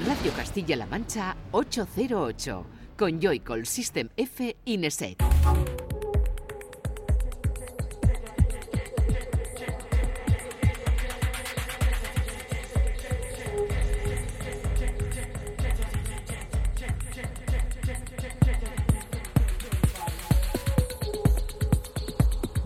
Radio Castilla-La Mancha 808 con Joycall System F Ineset.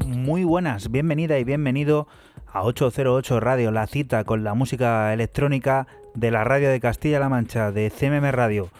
Muy buenas, bienvenida y bienvenido a 808 Radio, la cita con la música electrónica de la radio de Castilla-La Mancha, de CMM Radio.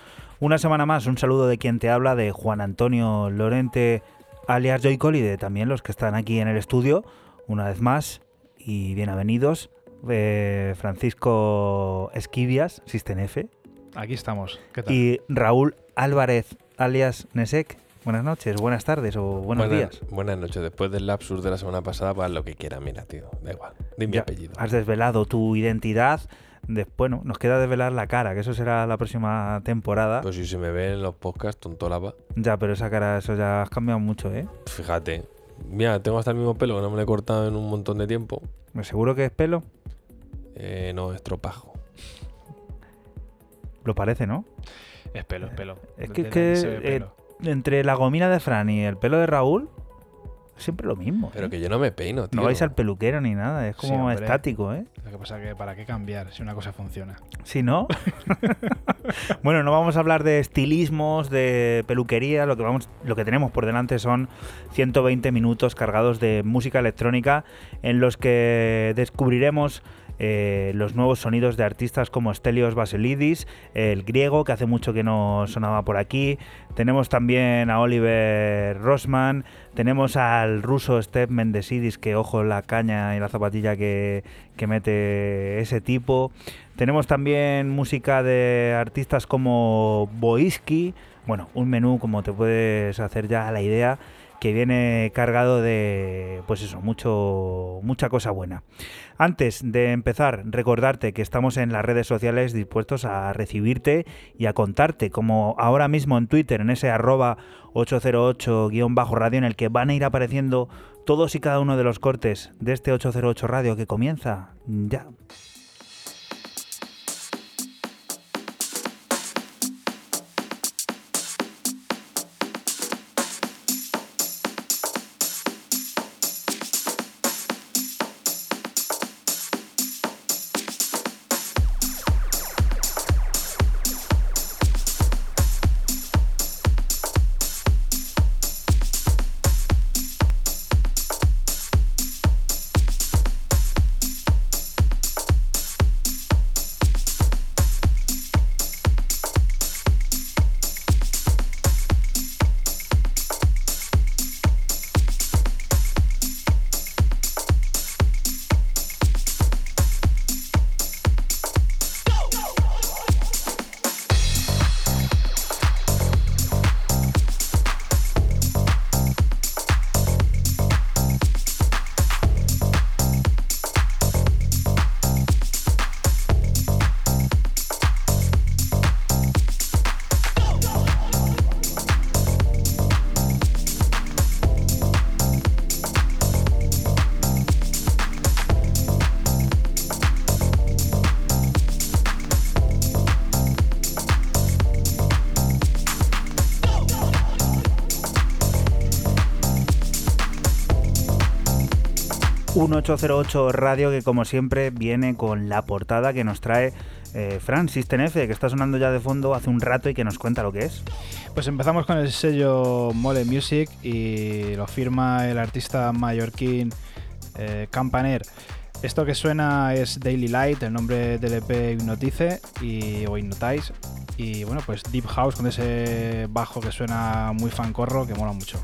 Una semana más, un saludo de quien te habla, de Juan Antonio Lorente, alias Joycol, y de también los que están aquí en el estudio, una vez más, y bienvenidos, eh, Francisco Esquivias, System F. Aquí estamos, ¿qué tal? Y Raúl Álvarez, alias Nesek. Buenas noches, buenas tardes o buenos buenas, días. Buenas noches. Después del lapsus de la semana pasada, pues lo que quiera, mira, tío. Da igual. Dime mi apellido. Has desvelado tu identidad. Después, bueno, nos queda desvelar la cara, que eso será la próxima temporada. Pues si se me ve en los podcasts, tontolaba. ya, pero esa cara, eso ya has cambiado mucho, ¿eh? Fíjate. Mira, tengo hasta el mismo pelo que no me lo he cortado en un montón de tiempo. ¿Me seguro que es pelo? Eh, no, estropajo. Lo parece, ¿no? Es pelo, es pelo. Es que- que, eh. Entre la gomina de Fran y el pelo de Raúl, siempre lo mismo. Pero ¿eh? que yo no me peino, tío. No vais al peluquero ni nada, es como estático, ¿eh? Lo que pasa es que para qué cambiar si una cosa funciona. Si no. bueno, no vamos a hablar de estilismos, de peluquería. Lo que, vamos, lo que tenemos por delante son 120 minutos cargados de música electrónica en los que descubriremos eh, los nuevos sonidos de artistas como Stelios Baselidis, el griego, que hace mucho que no sonaba por aquí. Tenemos también a Oliver Rosman. Tenemos al ruso Step Mendesidis, que ojo la caña y la zapatilla que, que mete ese tipo. Tenemos también música de artistas como Boiski. Bueno, un menú, como te puedes hacer ya la idea, que viene cargado de, pues eso, mucho, mucha cosa buena. Antes de empezar, recordarte que estamos en las redes sociales dispuestos a recibirte y a contarte, como ahora mismo en Twitter, en ese arroba 808-radio, en el que van a ir apareciendo todos y cada uno de los cortes de este 808 Radio que comienza ya. Un 808 Radio que como siempre viene con la portada que nos trae eh, Fran que está sonando ya de fondo hace un rato y que nos cuenta lo que es. Pues empezamos con el sello Mole Music y lo firma el artista mallorquín eh, Campaner. Esto que suena es Daily Light, el nombre del EP Hypnotize y, o Hypnotize. Y bueno, pues Deep House con ese bajo que suena muy fancorro que mola mucho.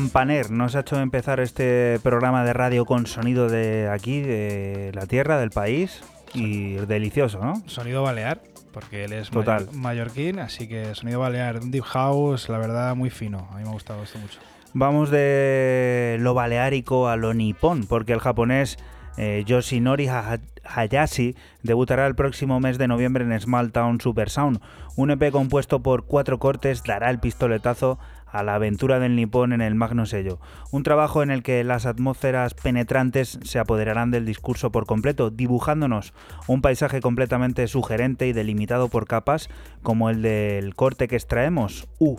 Campaner nos ha hecho empezar este programa de radio con sonido de aquí, de la tierra, del país. Y delicioso, ¿no? Sonido balear, porque él es Total. mallorquín, así que sonido balear, un deep house, la verdad, muy fino. A mí me ha gustado esto mucho. Vamos de lo baleárico a lo nipón, porque el japonés eh, Yoshinori Ha- Hayashi debutará el próximo mes de noviembre en Small Town Super Sound. Un EP compuesto por cuatro cortes dará el pistoletazo a la aventura del nipón en el magno sello. Un trabajo en el que las atmósferas penetrantes se apoderarán del discurso por completo, dibujándonos un paisaje completamente sugerente y delimitado por capas, como el del corte que extraemos, U.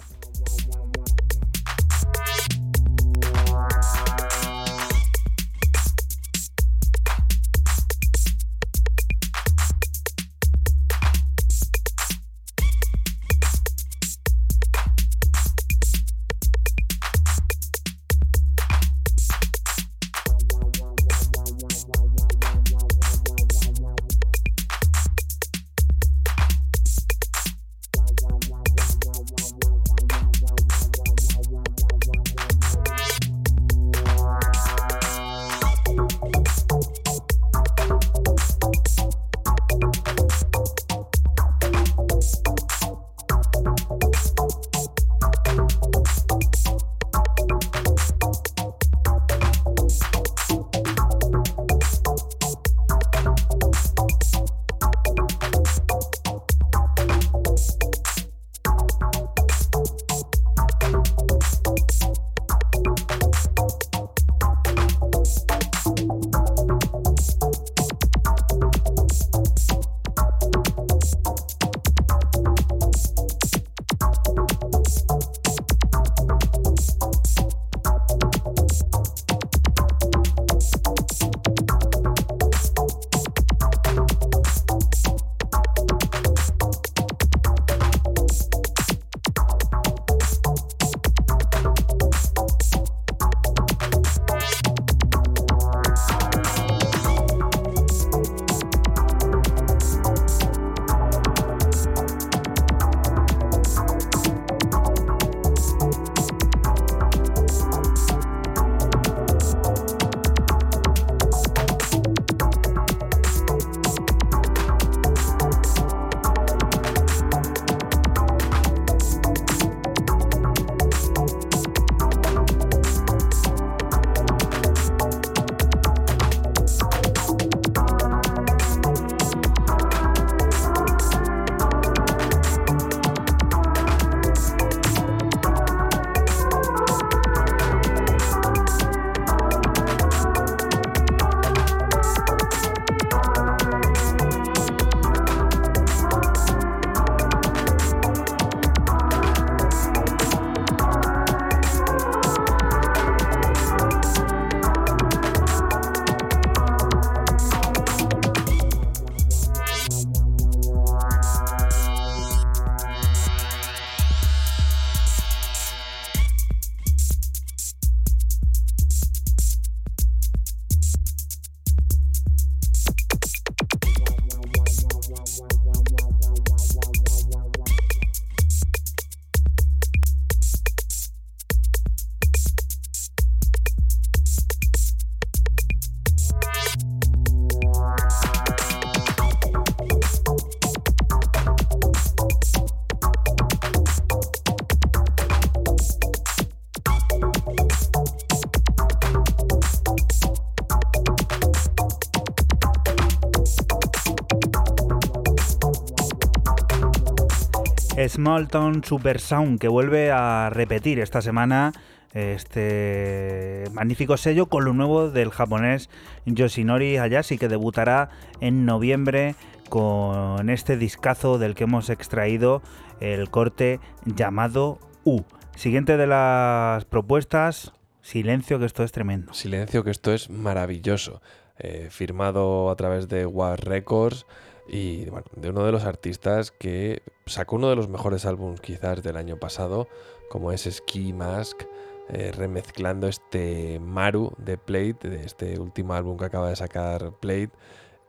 Small Town Super Sound, que vuelve a repetir esta semana este magnífico sello con lo nuevo del japonés Yoshinori Hayashi, que debutará en noviembre con este discazo del que hemos extraído el corte llamado U. Siguiente de las propuestas, Silencio, que esto es tremendo. Silencio, que esto es maravilloso. Eh, firmado a través de War Records y bueno, de uno de los artistas que sacó uno de los mejores álbumes quizás del año pasado, como es Ski Mask, eh, remezclando este Maru de Plate, de este último álbum que acaba de sacar Plate,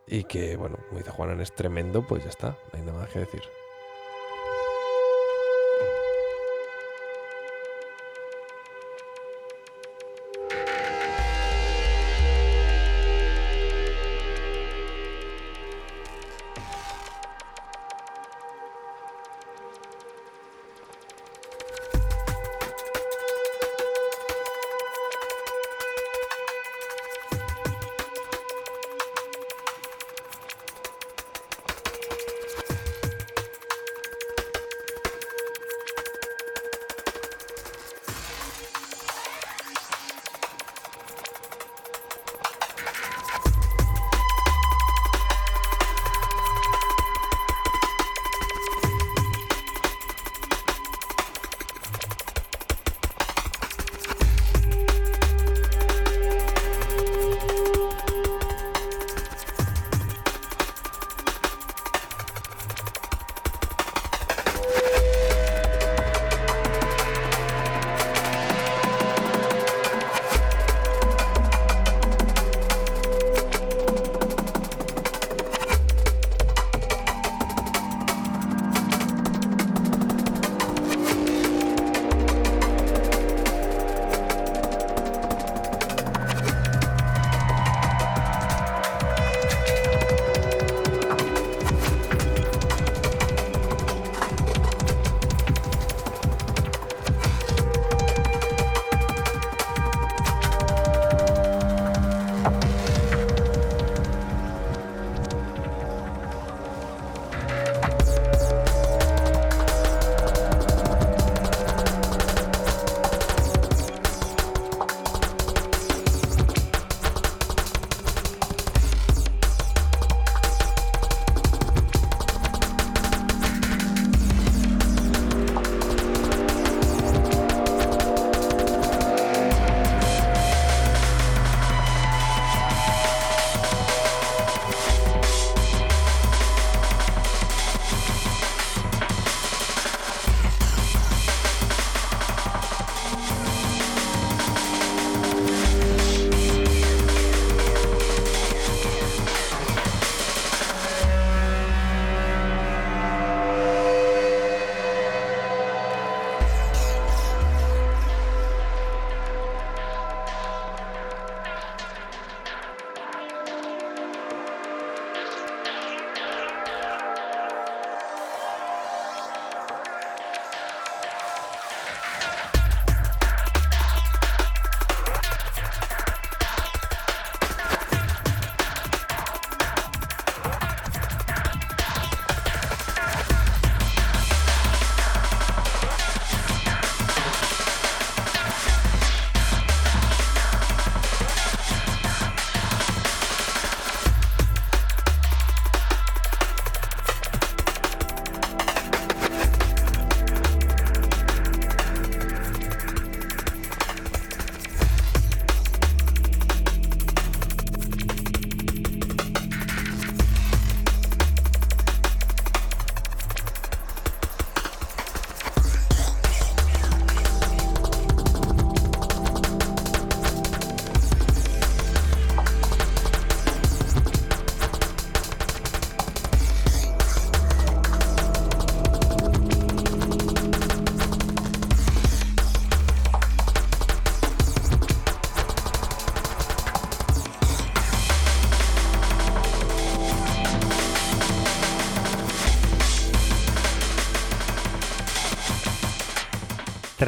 y que, bueno, como dice Juanan, es tremendo, pues ya está, no hay nada más que decir.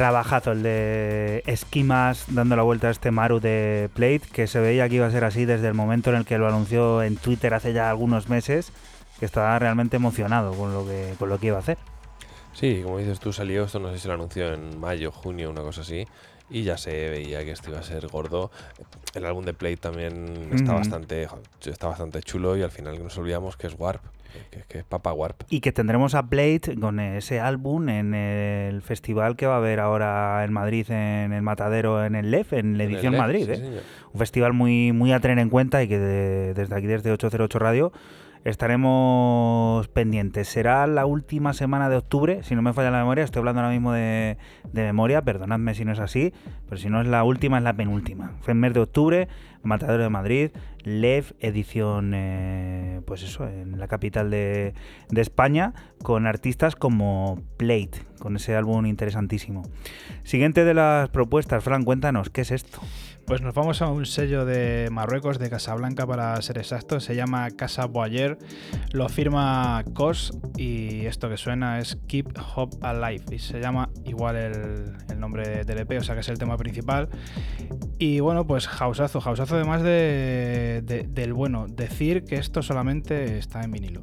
Trabajazo el de Esquimas dando la vuelta a este Maru de Plate, que se veía que iba a ser así desde el momento en el que lo anunció en Twitter hace ya algunos meses, que estaba realmente emocionado con lo que, con lo que iba a hacer. Sí, como dices tú, salió esto, no sé si lo anunció en mayo, junio, una cosa así, y ya se veía que esto iba a ser gordo. El álbum de Plate también está, bastante, está bastante chulo y al final nos olvidamos que es Warp, que, que es Papa Warp. Y que tendremos a Blade con ese álbum en el festival que va a haber ahora en Madrid, en el Matadero, en el LEF, en la edición Madrid. sí, ¿eh? Un festival muy, muy a tener en cuenta y que de- desde aquí, desde 808 Radio, estaremos pendientes. Será la última semana de octubre, si no me falla la memoria. Estoy hablando ahora mismo de, memoria, perdonadme si no es así, pero si no es la última, es la penúltima. Fue en mes de octubre, Matadero de Madrid, LEV, edición, eh, pues eso, en la capital de, de España, con artistas como Plate, con ese álbum interesantísimo. Siguiente de las propuestas, Fran, cuéntanos, ¿qué es esto? Pues nos vamos a un sello de Marruecos, de Casablanca para ser exactos, se llama Casa Boyer, lo firma COS y esto que suena es Keep Hope Alive y se llama igual el, nombre del EP, o sea que es el tema principal. Y bueno, pues hausazo, hausazo además de, de- del bueno, decir que esto solamente está en vinilo.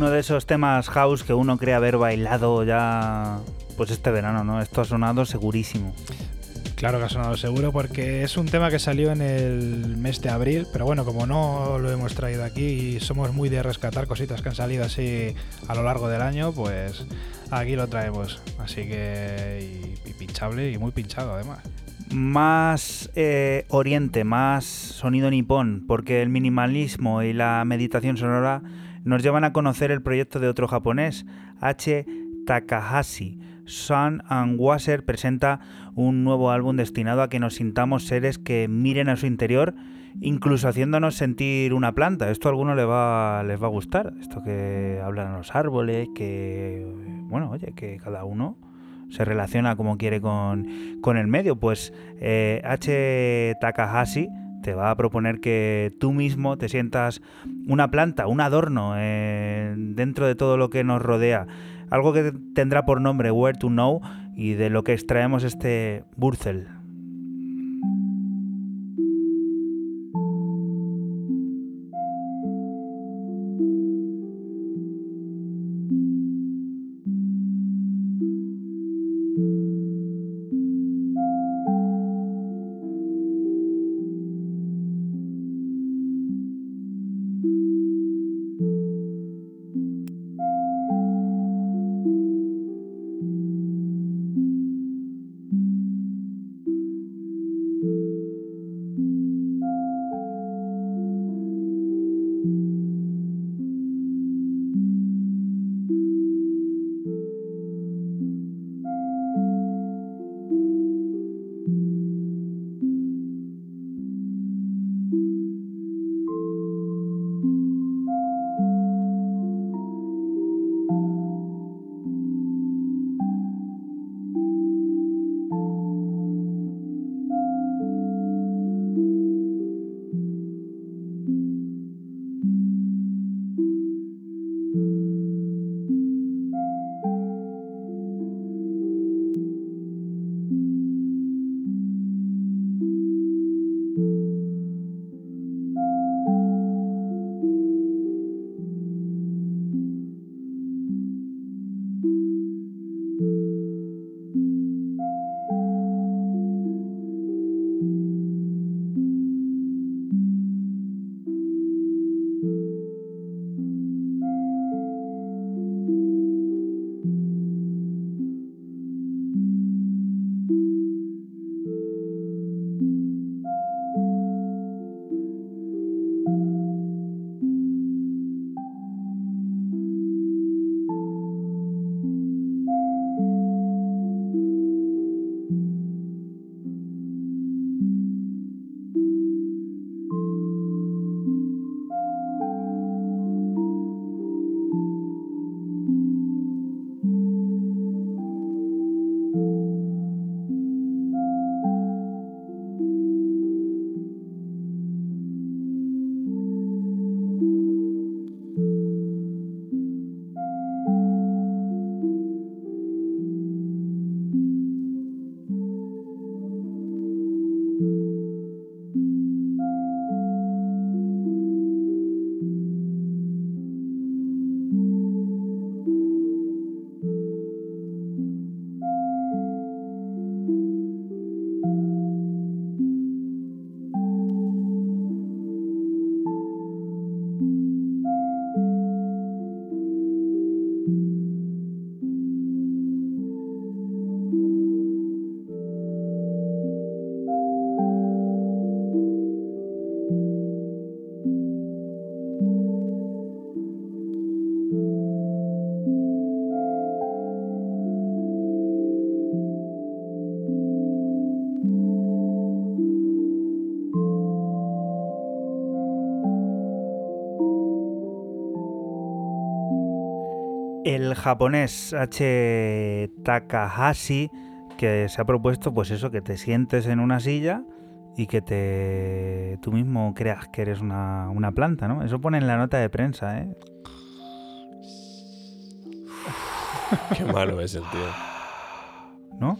Uno de esos temas house que uno cree haber bailado ya pues este verano, ¿no? Esto ha sonado segurísimo. Claro que ha sonado seguro porque es un tema que salió en el mes de abril, pero bueno, como no lo hemos traído aquí y somos muy de rescatar cositas que han salido así a lo largo del año, pues aquí lo traemos. Así que y, y pinchable y muy pinchado además. Más eh, oriente, más sonido nipón, porque el minimalismo y la meditación sonora nos llevan a conocer el proyecto de otro japonés, H. Takahashi. Sun and Wasser presenta un nuevo álbum destinado a que nos sintamos seres que miren a su interior, incluso haciéndonos sentir una planta. Esto a algunos les va, les va a gustar. Esto que hablan los árboles, que, bueno, oye, que cada uno se relaciona como quiere con, con el medio. Pues eh, H. Takahashi te va a proponer que tú mismo te sientas una planta, un adorno eh, dentro de todo lo que nos rodea. Algo que tendrá por nombre Where to Know y de lo que extraemos este Burzel. Japonés H. Takahashi que se ha propuesto pues eso, que te sientes en una silla y que te tú mismo creas que eres una, una planta, ¿no? Eso pone en la nota de prensa, ¿eh? Qué malo es el tío. ¿No?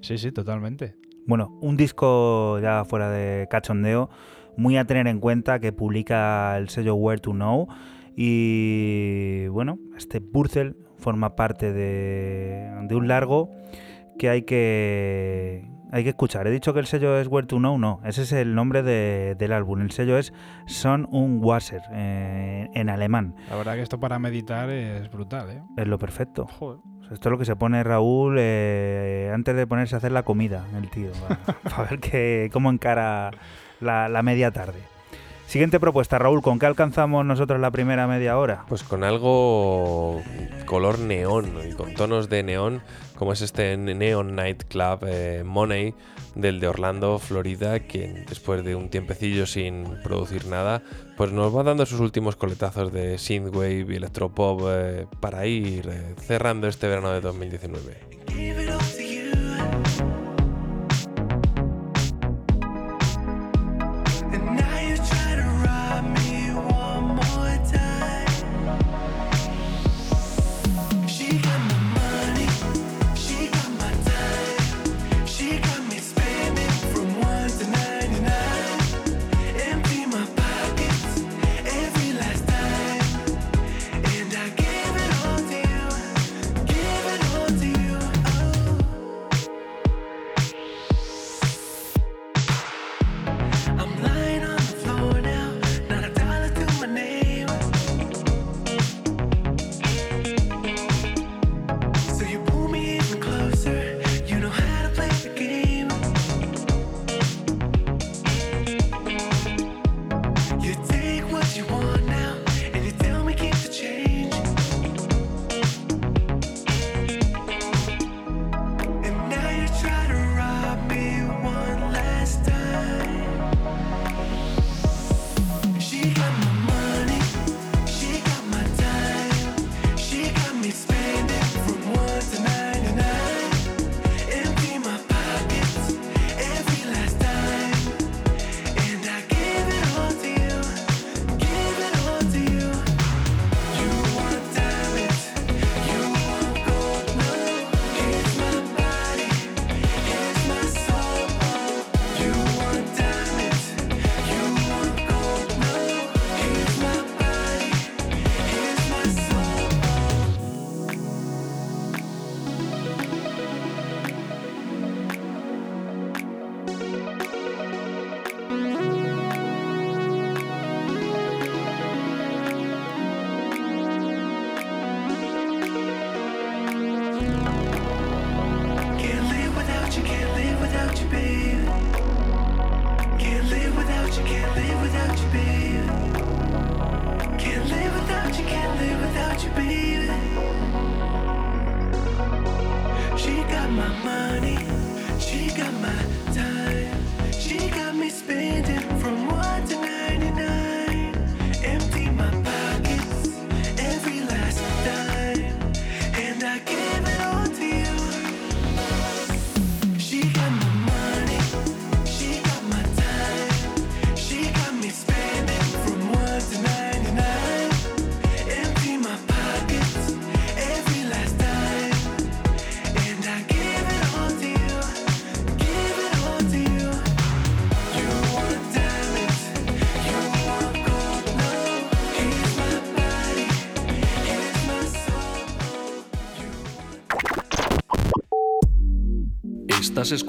Sí, sí, totalmente. Bueno, un disco ya fuera de cachondeo, muy a tener en cuenta que publica el sello Where to Know Y bueno, este Purcell forma parte de, de un largo que hay que hay que escuchar. He dicho que el sello es Where to Know, no. Ese es el nombre de- del álbum. El sello es Son un Wasser, eh, en alemán. La verdad que esto para meditar es brutal, ¿eh? Es lo perfecto. Joder. Sea, esto es lo que se pone Raúl eh, antes de ponerse a hacer la comida, el tío. Para ver que, cómo encara la, la media tarde. Siguiente propuesta, Raúl. ¿Con qué alcanzamos nosotros la primera media hora? Pues con algo color neón y con tonos de neón, como es este Neon Night Club eh, Money del de Orlando, Florida, que después de un tiempecillo sin producir nada, pues nos va dando sus últimos coletazos de synthwave y electropop eh, para ir eh, cerrando este verano de 2019.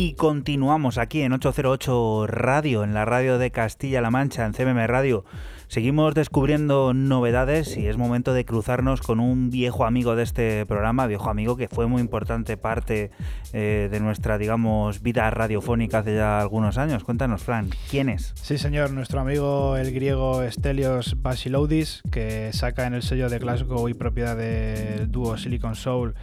Y continuamos aquí en 808 Radio, en la radio de Castilla-La Mancha, en CMM Radio. Seguimos descubriendo novedades y es momento de cruzarnos con un viejo amigo de este programa, viejo amigo que fue muy importante parte eh, de nuestra, digamos, vida radiofónica hace ya algunos años. Cuéntanos, Fran, ¿quién es? Sí, señor, nuestro amigo el griego Stelios Basiloudis, que saca en el sello de Glasgow y propiedad del dúo Silicon Soul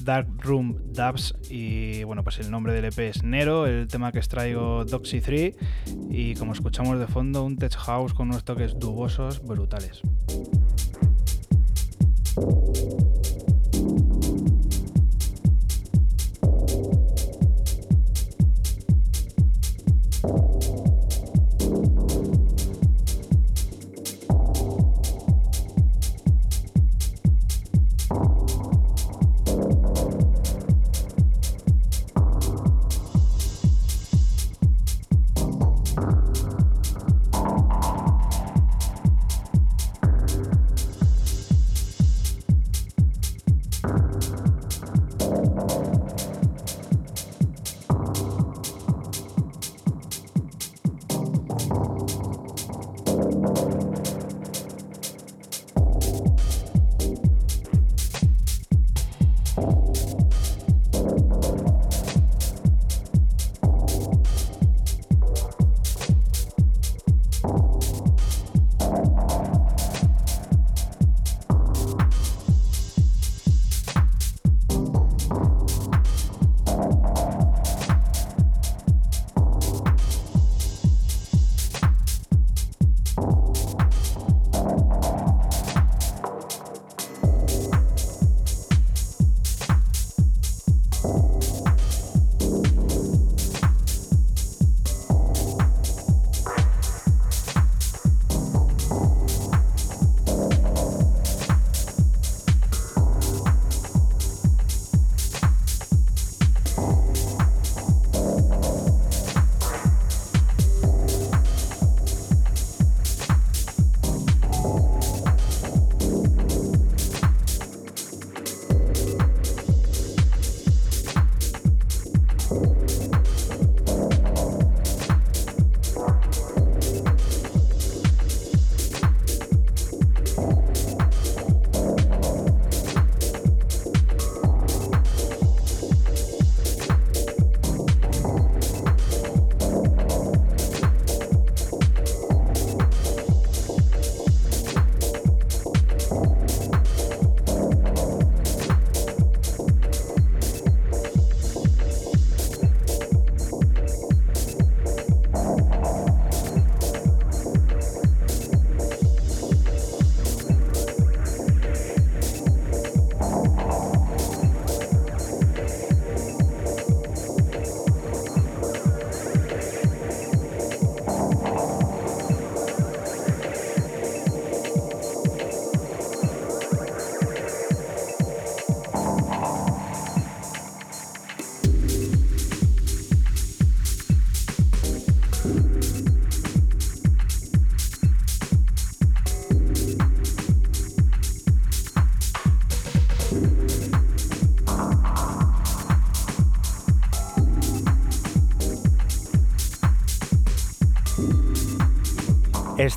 Dark Room Dubs. Y bueno, pues el nombre del EP es Nero, el tema que extraigo Doxy 3. Y como escuchamos de fondo, un tech house con unos toques dubosos brutales.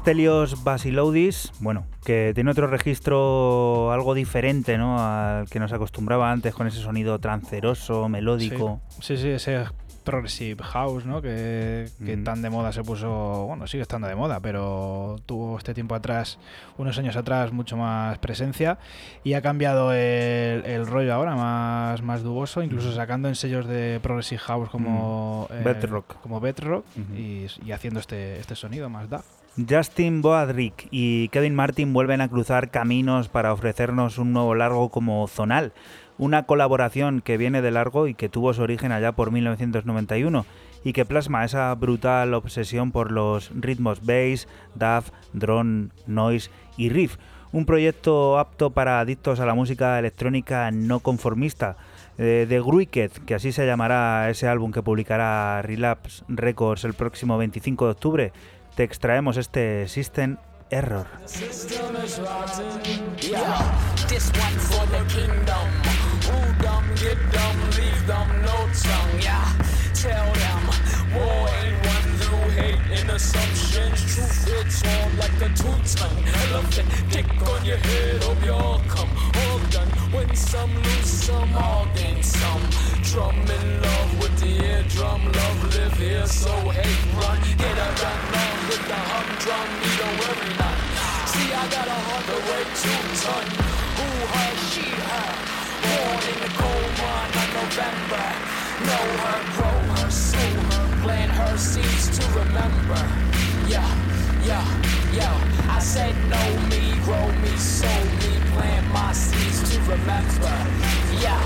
Stelios Basiloudis, bueno, que tiene otro registro algo diferente, ¿no? Al que nos acostumbraba antes con ese sonido tranceroso, melódico. Sí, sí, ese progressive house, ¿no? Que, que Mm. tan de moda se puso, bueno, sigue estando de moda, pero tuvo este tiempo atrás, unos años atrás, mucho más presencia y ha cambiado el, el rollo ahora, más, más duboso, incluso sacando en sellos de progressive house como Mm. Bedrock. como Bedrock y haciendo este, este sonido más da. Justin Boadrick y Kevin Martin vuelven a cruzar caminos para ofrecernos un nuevo largo como Zonal, una colaboración que viene de largo y que tuvo su origen allá por 1991 y que plasma esa brutal obsesión por los ritmos bass, DAF, drone, noise y riff. Un proyecto apto para adictos a la música electrónica no conformista. eh, de Gruiket, que así se llamará ese álbum que publicará Relapse Records el próximo 25 de octubre, te extraemos este System Error. The and assumptions. Truth hits on like a two-ton elephant. Dick on your head, hope you all come. All done. When some, lose some, all gain some. Drum in love with the eardrum. Love live here, so hate run. Get a gun on with the humdrum. You don't worry none. See, I got a heart that way two ton. Who, her, she, her. Born in the cold run of November. Know her, grow her, sow her, plant her seeds to remember. Yeah, yeah, yeah. I said know me, grow me, sow me, plant my seeds to remember. Yeah.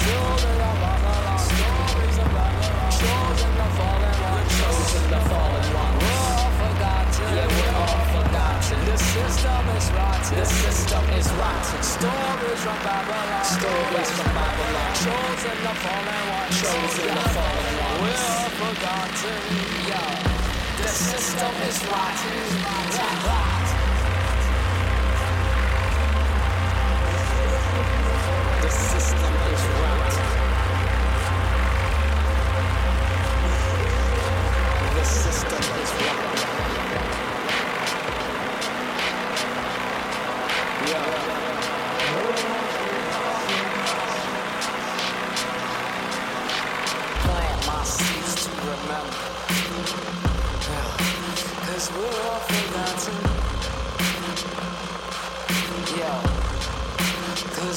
Children of Allah, stories of Allah, chosen the fallen one, chosen the fallen one. We're all forgotten. Yeah, we're all forgotten. The system is rotten. The system is rotten. Stories from Babylon. Stories from Babylon. Chosen the fallen one. Chosen the fallen one. We're forgotten. Yeah. The system is rotten. The system is rotten. The system is rotten.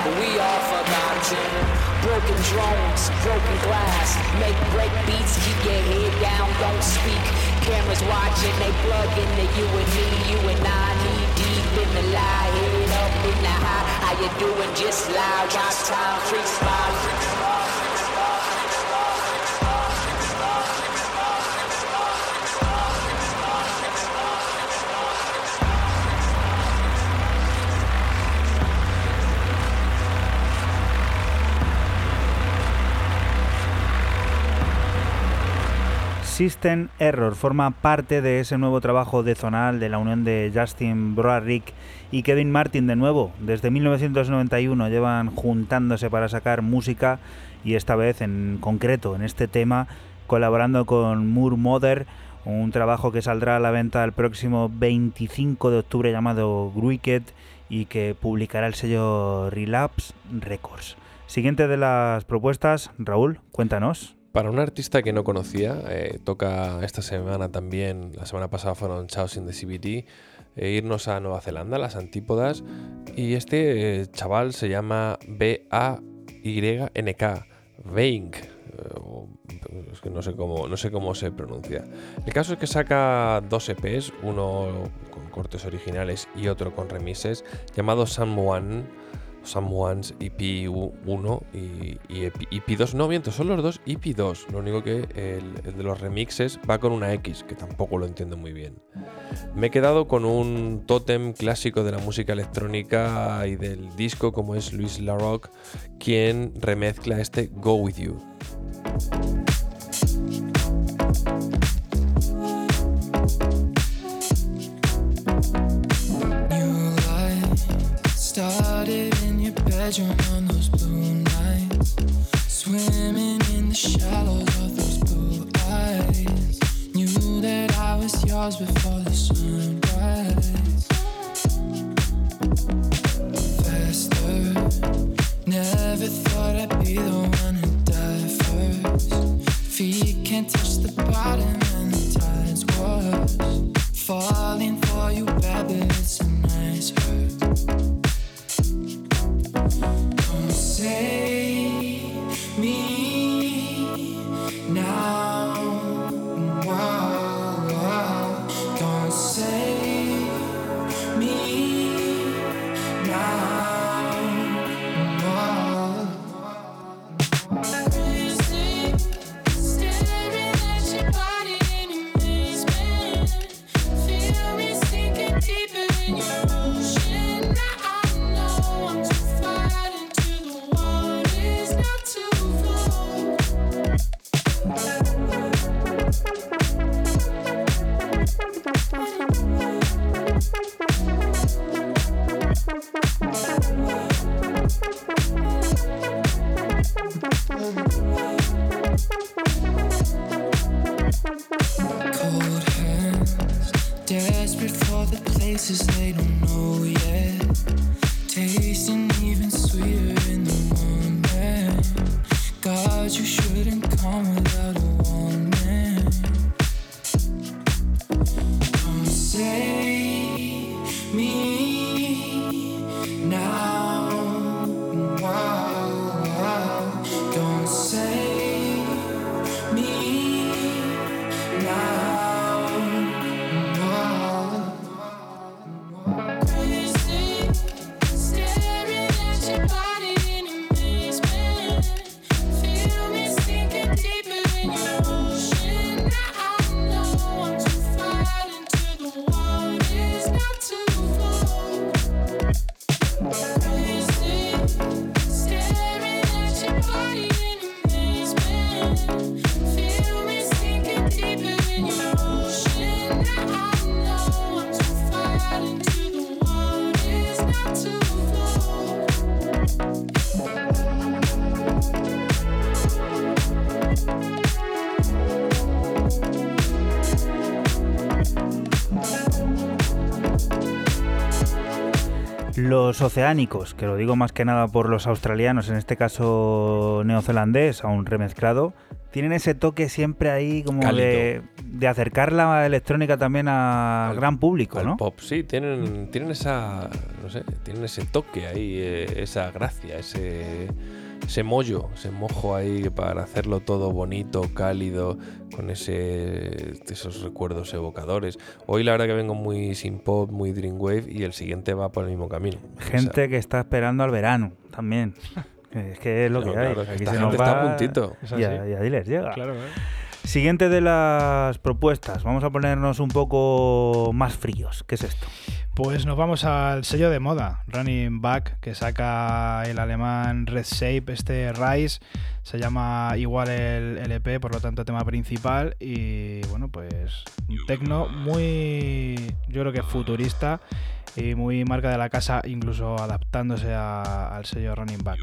We are forgotten. Broken drones, broken glass. Make break beats, keep your head down, don't speak. Cameras watching, they plug into you and me, you and I knee deep in the lie, head up in the high. How you doing? Just loud, watch time, freestyle. System Error forma parte de ese nuevo trabajo de zonal de la unión de Justin Broderick y Kevin Martin de nuevo. Desde 1991 llevan juntándose para sacar música y esta vez en concreto en este tema colaborando con Moore Mother, un trabajo que saldrá a la venta el próximo 25 de octubre llamado Wicked y que publicará el sello Relapse Records. Siguiente de las propuestas, Raúl, cuéntanos. Para un artista que no conocía, eh, toca esta semana también, la semana pasada fueron Chaos in the CBT, e irnos a Nueva Zelanda, las antípodas, y este eh, chaval se llama B-A-Y-N-K, Veink, eh, es que no sé, cómo, no sé cómo se pronuncia. El caso es que saca dos EPs, uno con cortes originales y otro con remises, llamado Someone, Someone's EP1 y, y EP, EP2. No, miento, son los dos EP2. Lo único que el, de los remixes va con una X, que tampoco lo entiendo muy bien. Me he quedado con un tótem clásico de la música electrónica y del disco, como es Luis Larocque, quien remezcla este Go With You. Your on those blue nights. Swimming in the shallows of those blue eyes. Knew that I was yours before the sunrise. Faster. Never thought I'd be the one who died first. Feet can't touch the bottom and the tides was falling say places they don't know Los oceánicos, que lo digo más que nada por los australianos, en este caso neozelandés, aún remezclado, tienen ese toque siempre ahí como de, de acercar la electrónica también al gran público, Al ¿no? pop, sí, tienen, tienen esa, no sé, tienen ese toque ahí, eh, esa gracia, ese, ese mollo, ese mojo ahí para hacerlo todo bonito, cálido, con ese, esos recuerdos evocadores. Hoy la verdad que vengo muy sin pop, muy dreamwave y el siguiente va por el mismo camino. O sea, Gente que está esperando al verano también. Es que es lo que hay. claro, que Aquí esta se gente nos está a puntito. Y, a- así. y ahí les llega. Claro, ¿eh? Siguiente de las propuestas. Vamos a ponernos un poco más fríos. ¿Qué es esto? Pues nos vamos al sello de moda, Running Back, que saca el alemán Red Shape, este Rise. Se llama igual el LP, por lo tanto, tema principal. Y bueno, pues un tecno muy, yo creo que futurista y muy marca de la casa, incluso adaptándose al sello Running Back.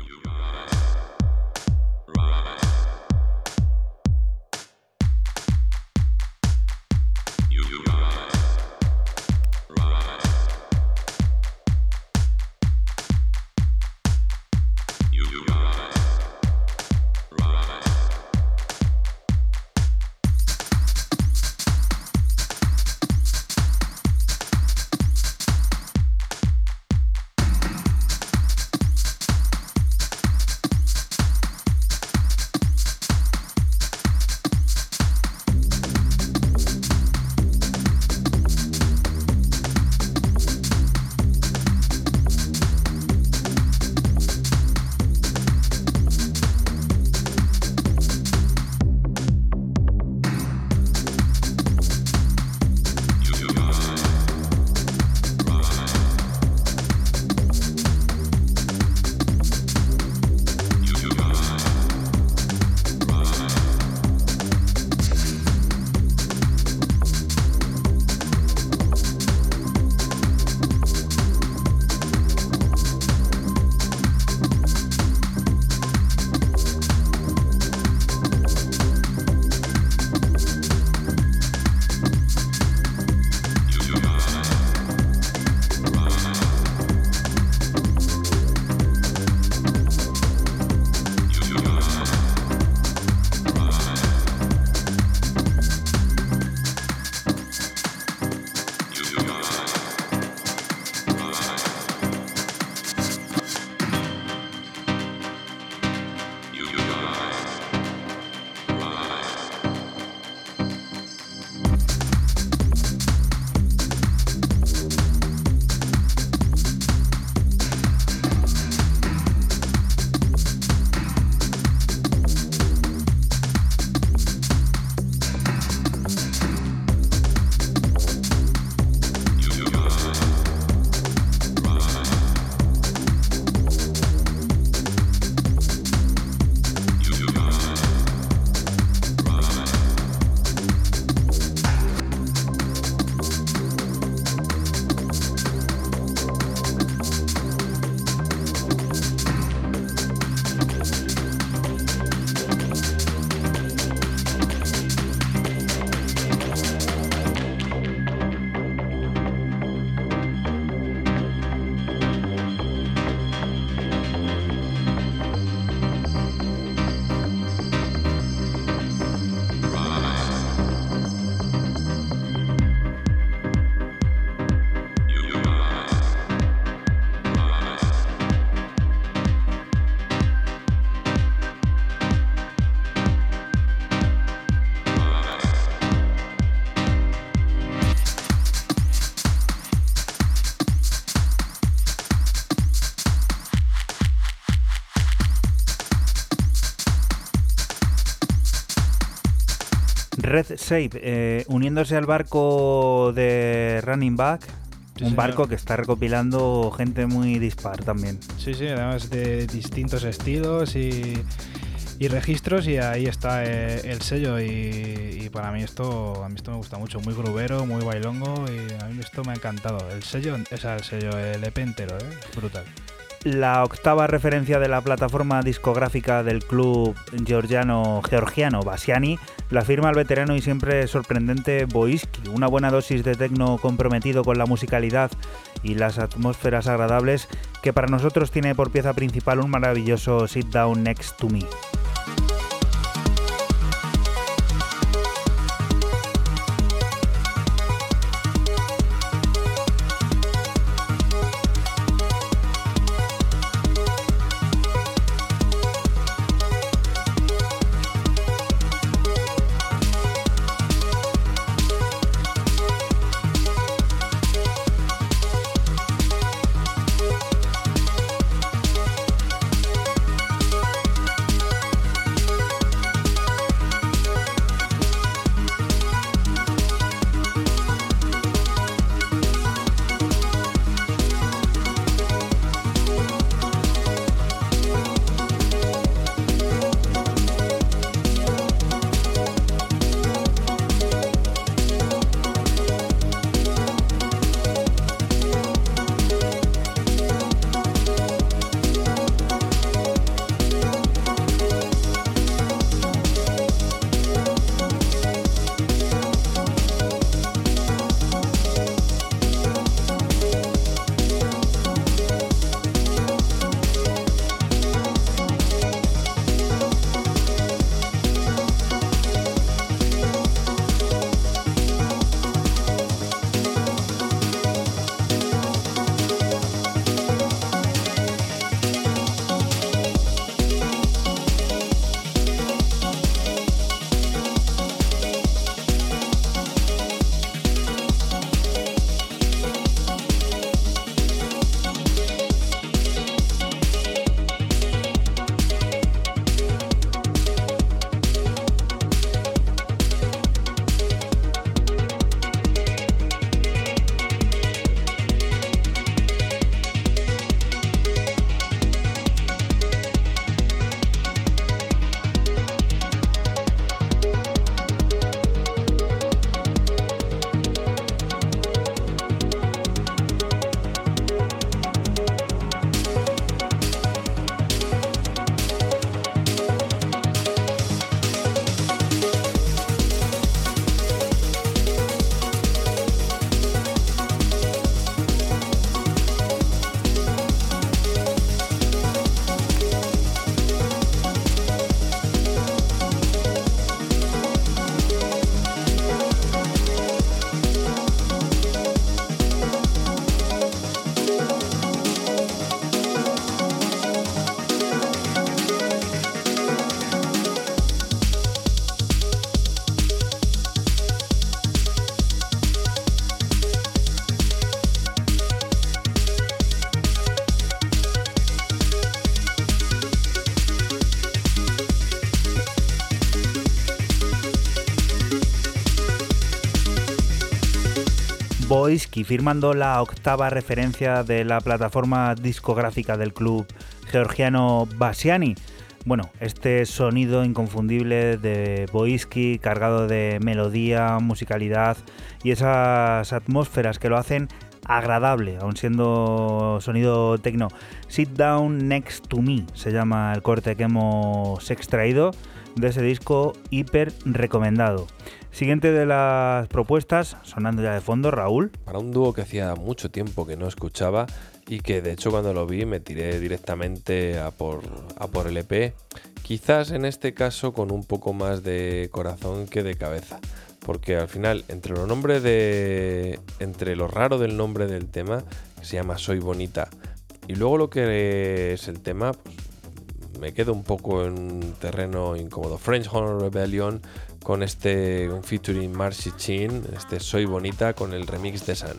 Red Shape, eh, uniéndose al barco de Running Back, Sí, un señor. barco que está recopilando gente muy dispar también. Sí, sí, además de distintos estilos y, y registros y ahí está eh, el sello y, y para mí esto a mí esto me gusta mucho, muy grubero, muy bailongo y a mí esto me ha encantado. El sello, o sea, el sello, el EP entero, ¿eh? brutal. La octava referencia de la plataforma discográfica del club georgiano, georgiano Basiani la firma el veterano y siempre sorprendente Boiski, una buena dosis de tecno comprometido con la musicalidad y las atmósferas agradables que para nosotros tiene por pieza principal un maravilloso Sit Down Next to Me. Boiski, firmando la octava referencia de la plataforma discográfica del club georgiano Basiani. Bueno, este sonido inconfundible de Boiski, cargado de melodía, musicalidad y esas atmósferas que lo hacen agradable, aun siendo sonido tecno. Sit Down Next to Me se llama el corte que hemos extraído de ese disco hiper recomendado. Siguiente de las propuestas, sonando ya de fondo, Raúl. Para un dúo que hacía mucho tiempo que no escuchaba y que de hecho cuando lo vi me tiré directamente a por, a por el EP. Quizás en este caso con un poco más de corazón que de cabeza. Porque al final, entre los nombres de. entre lo raro del nombre del tema, que se llama Soy Bonita, y luego lo que es el tema, pues, me quedo un poco en terreno incómodo. French Horror Rebellion con este un featuring Marcy Chin, este Soy Bonita con el remix de Sun.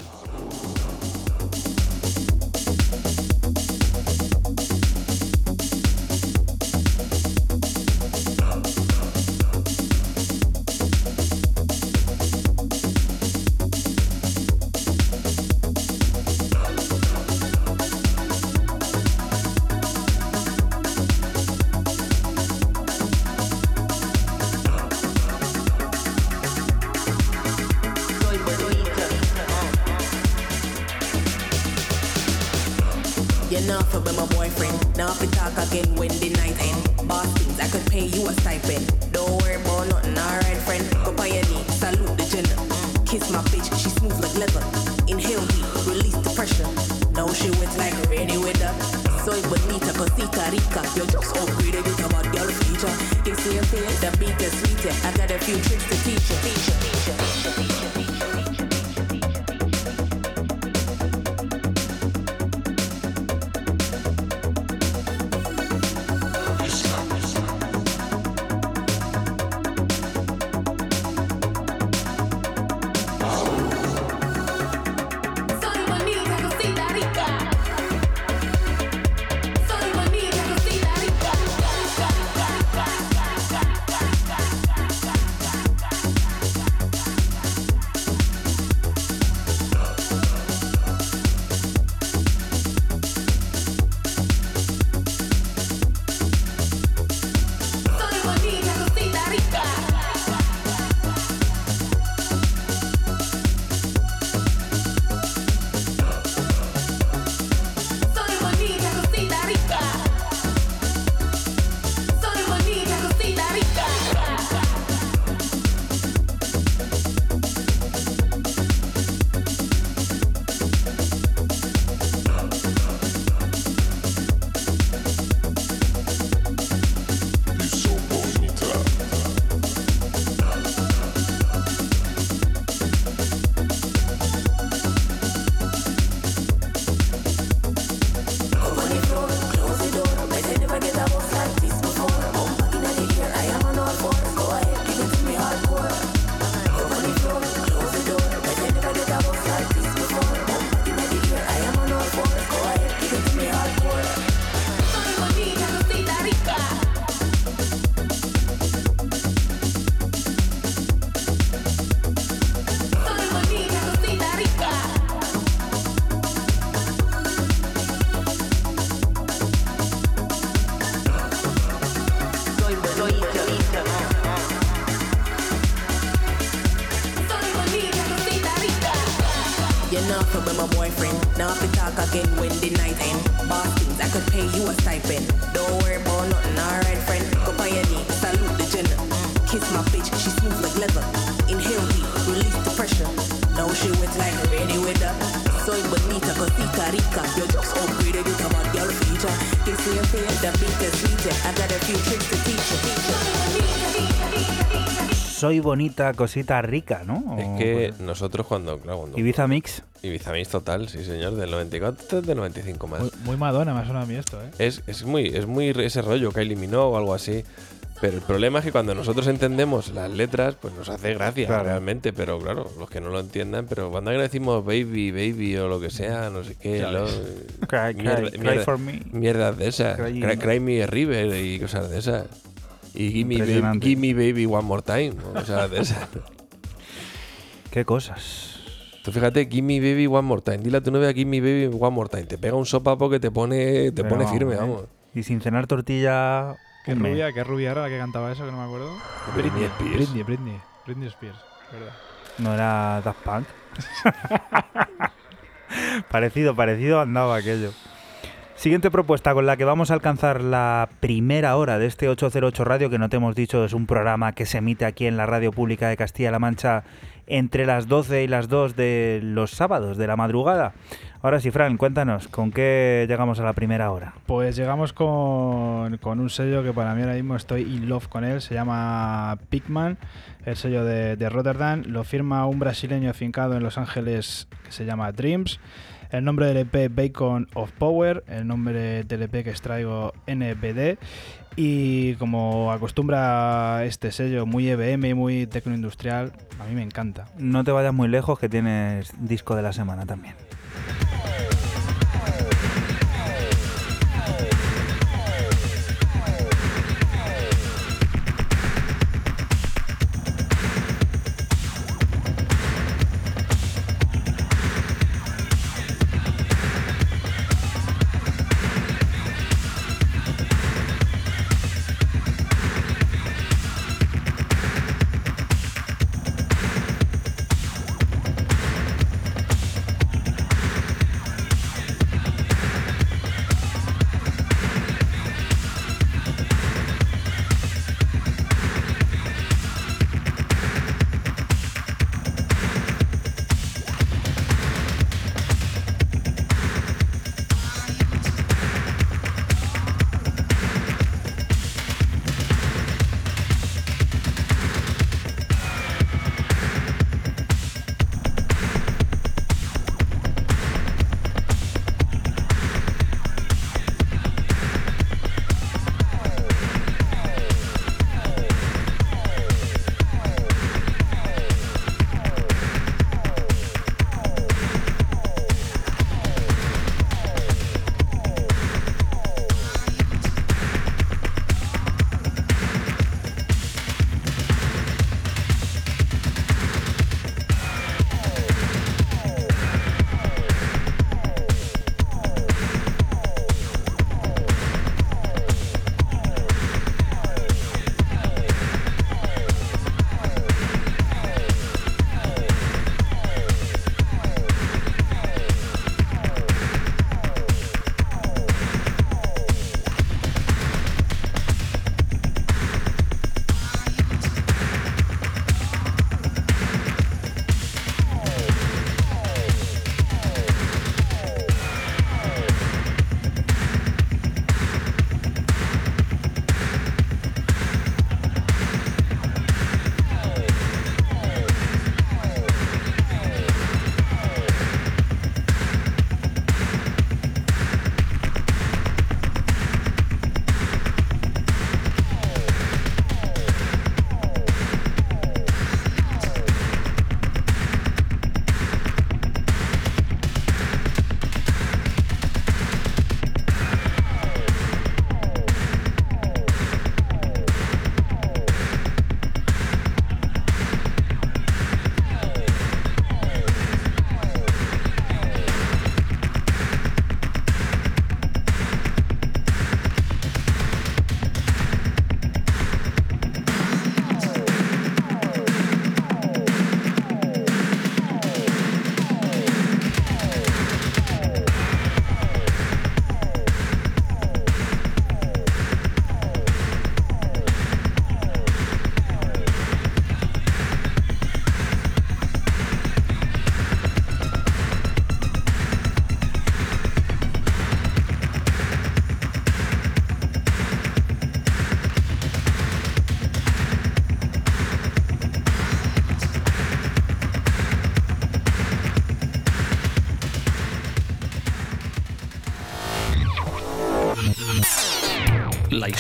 Soy bonita, cosita rica, ¿no? Es O- que nosotros cuando, claro, cuando Ibiza Mix. Ibiza Mix total, sí señor, del 94 del 95 más. Muy, muy Madonna me ha sonado a mí esto, ¿eh? Es, es muy, es muy ese rollo que eliminó o algo así. Pero el problema es que cuando nosotros entendemos las letras, pues nos hace gracia Claro. realmente. Pero claro, los que no lo entiendan, pero cuando decimos baby, baby o lo que sea, no sé qué, lo-. Cry, cry, mierda- cry mierda- for me. mierdas de esas. Cry- Cry, Cry Me a River y cosas de esas. Y Gimme baby, gimme baby One More Time o cosas de. Qué cosas. Tú fíjate, Gimme Baby One More Time. Dile a tu novia Gimme Baby One More Time. Te pega un sopapo que te pone, te Pero pone vamos, firme, ¿eh? vamos. Y sin cenar tortilla. Qué rubia, qué rubia era la que cantaba eso, que no me acuerdo. Britney Spears. Britney, Britney. Britney Spears, verdad. No era Daft Punk. parecido, parecido andaba aquello. Siguiente propuesta con la que vamos a alcanzar la primera hora de este 808 Radio, que no te hemos dicho es un programa que se emite aquí en la radio pública de Castilla-La Mancha entre las 12 y las 2 de los sábados de la madrugada. Ahora sí, Fran, cuéntanos, ¿con qué llegamos a la primera hora? Pues llegamos con, con un sello que para mí ahora mismo estoy in love con él. Se llama Pigman, el sello de, de Rotterdam. Lo firma un brasileño afincado en Los Ángeles que se llama Dreams. El nombre del EP Bacon of Power. El nombre del EP que extraigo NBD. Y como acostumbra este sello, muy EBM y muy tecnoindustrial, a mí me encanta. No te vayas muy lejos, que tienes disco de la semana también.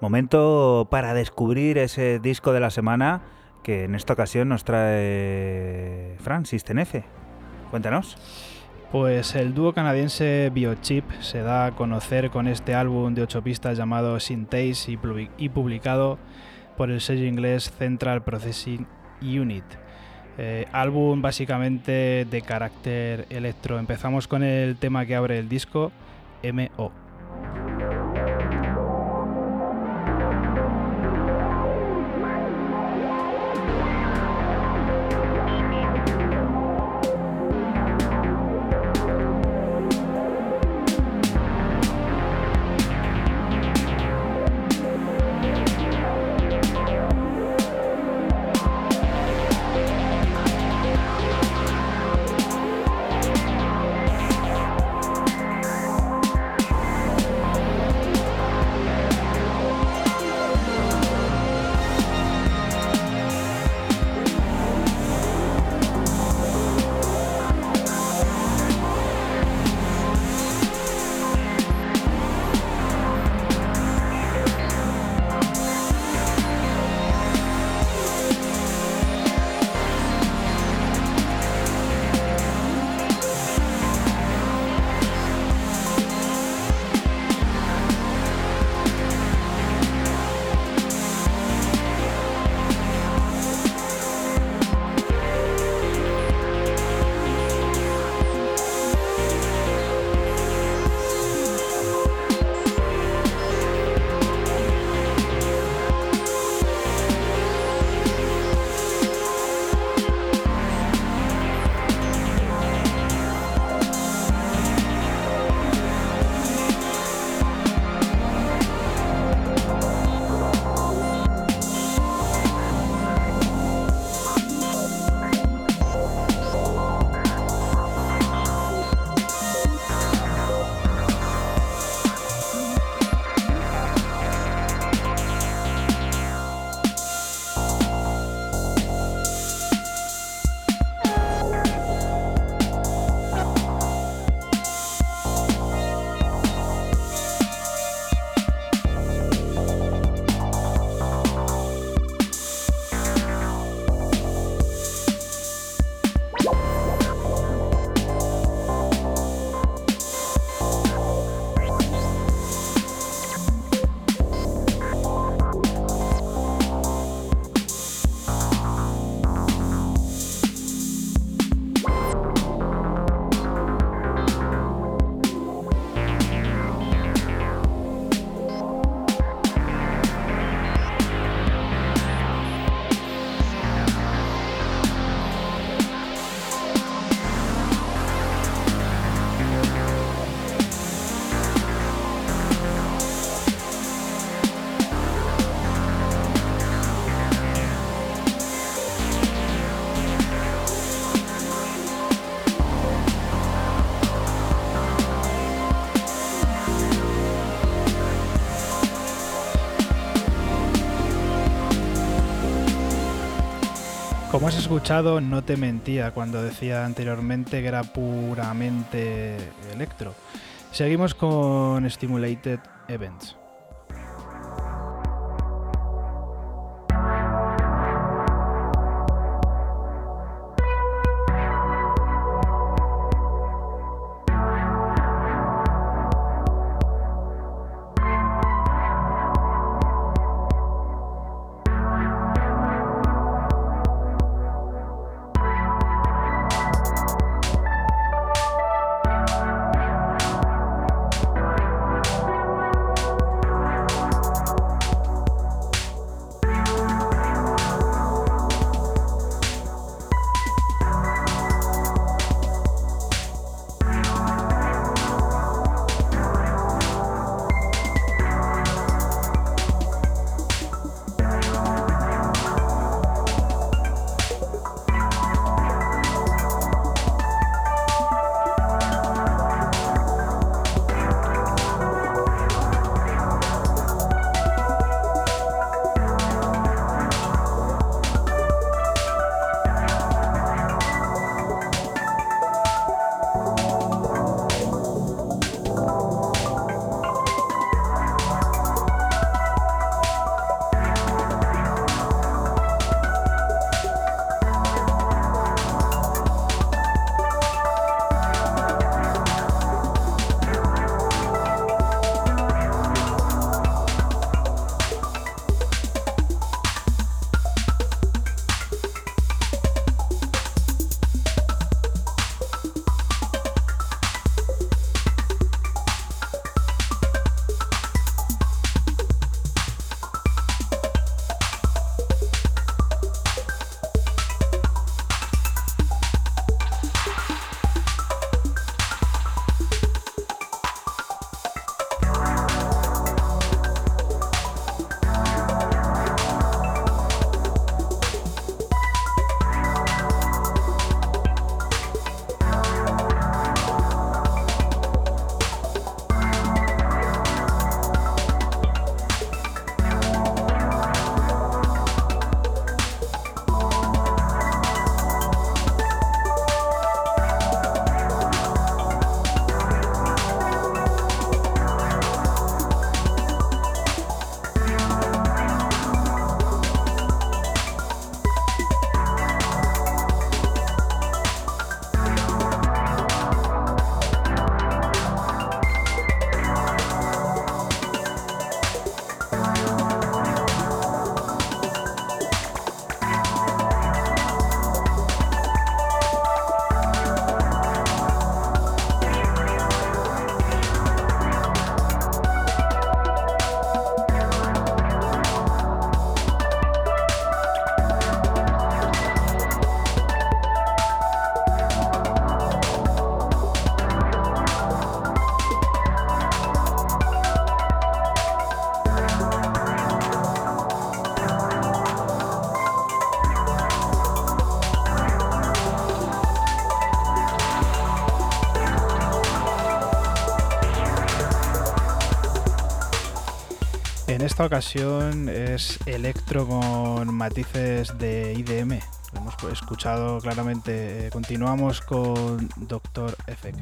Momento para descubrir ese disco de la semana que en esta ocasión nos trae Francis Tenefe. Cuéntanos. Pues el dúo canadiense Biochip se da a conocer con este álbum de ocho pistas llamado Synthase y, publi- y publicado por el sello inglés Central Processing Unit. Eh, álbum básicamente de carácter electro. Empezamos con el tema que abre el disco, MO. Como has escuchado, no te mentía cuando decía anteriormente que era puramente electro. Seguimos con Stimulated Events. Ocasión es electro con matices de IDM. Lo hemos escuchado claramente. Eh, Continuamos con Doctor Effect.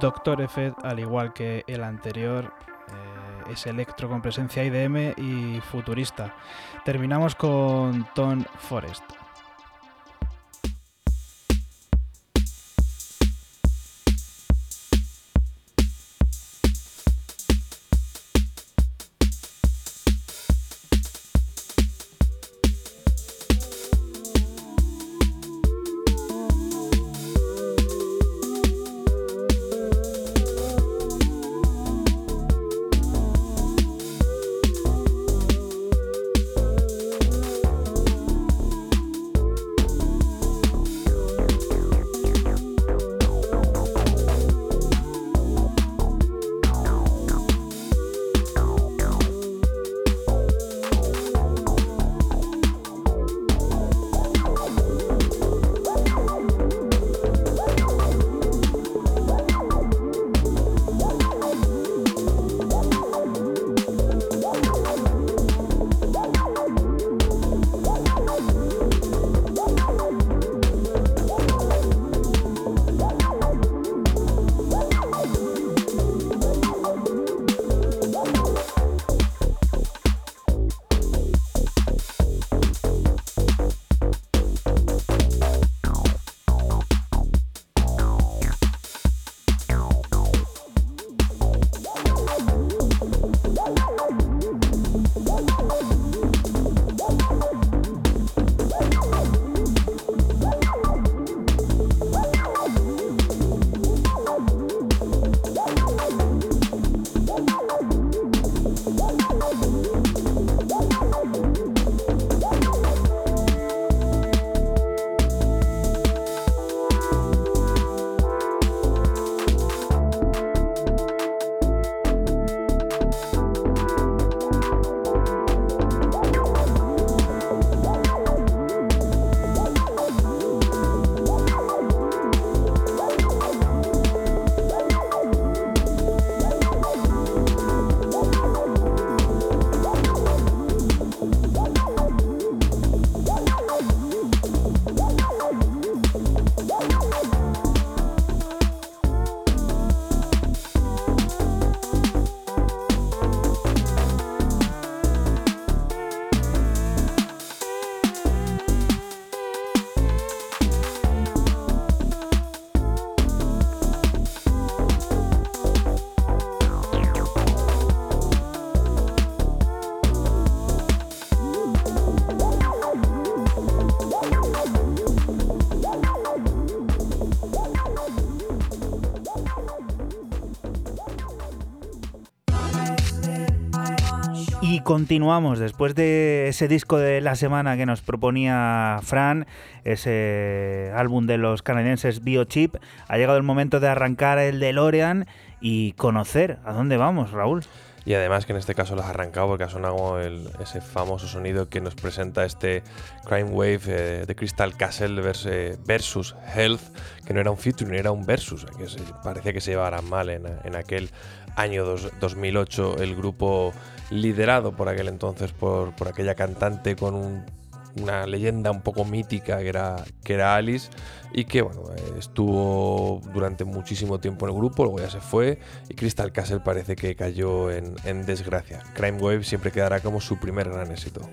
Doctor Effect, al igual que el anterior, eh, es electro con presencia IDM y futurista. Terminamos con Tom Forest. Continuamos después de ese disco de la semana que nos proponía Fran, ese álbum de los canadienses Biochip. Ha llegado el momento de arrancar el DeLorean y conocer a dónde vamos, Raúl. Y además que en este caso lo has arrancado porque ha sonado ese famoso sonido que nos presenta este Crime Wave eh, de Crystal Castle eh, versus Health, que no era un featuring, era un versus, que se- parecía que se llevaran mal en, en aquel año dos- 2008 el grupo liderado por aquel entonces por, por aquella cantante con un- una leyenda un poco mítica que era, que era Alice y que bueno, estuvo durante muchísimo tiempo en el grupo, luego ya se fue y Crystal Castle parece que cayó en, en desgracia. Crime Wave siempre quedará como su primer gran éxito.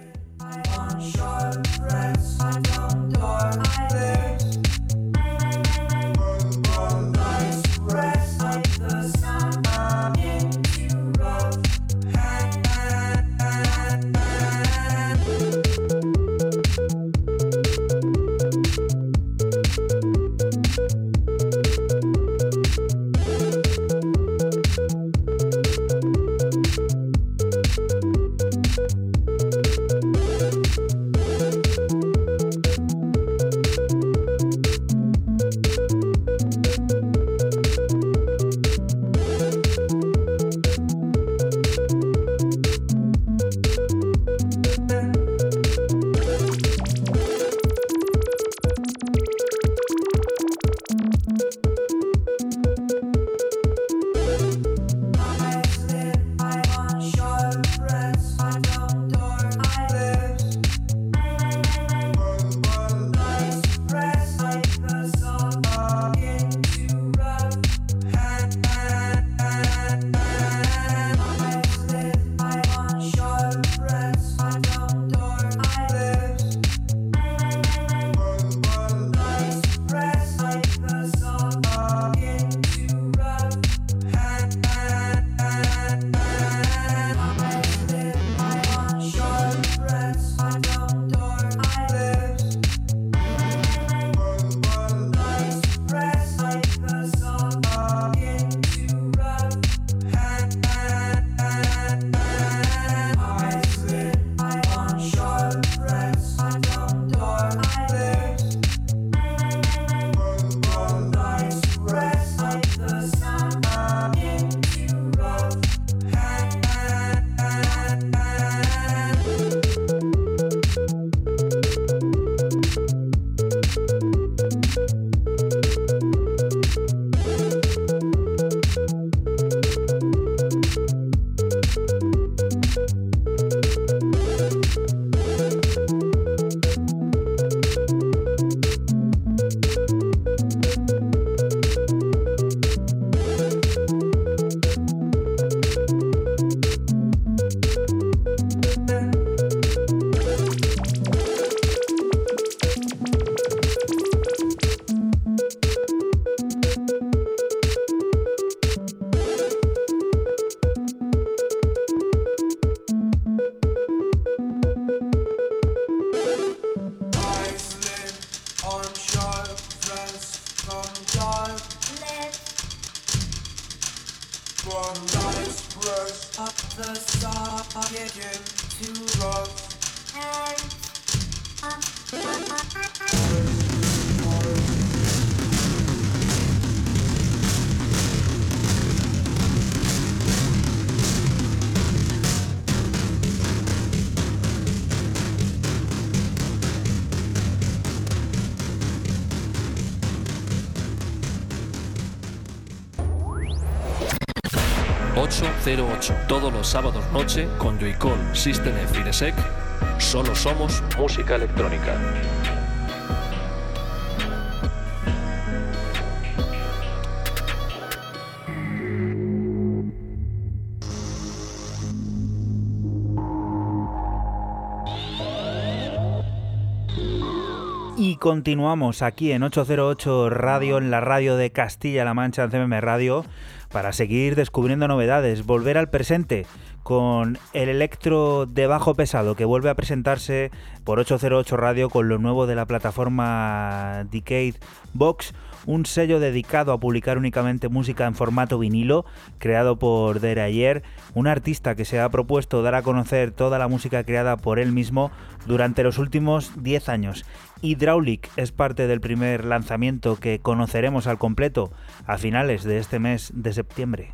...808... Todos los sábados noche con Joycall, System F y. Solo somos música electrónica. Y continuamos aquí en 808 Radio, en la radio de Castilla-La Mancha, en CMM Radio, para seguir descubriendo novedades, volver al presente con el electro de bajo pesado que vuelve a presentarse por 808 Radio con lo nuevo de la plataforma Decade Box, un sello dedicado a publicar únicamente música en formato vinilo, creado por Derayer, un artista que se ha propuesto dar a conocer toda la música creada por él mismo durante los últimos 10 años. Hydraulic es parte del primer lanzamiento que conoceremos al completo a finales de este mes de septiembre.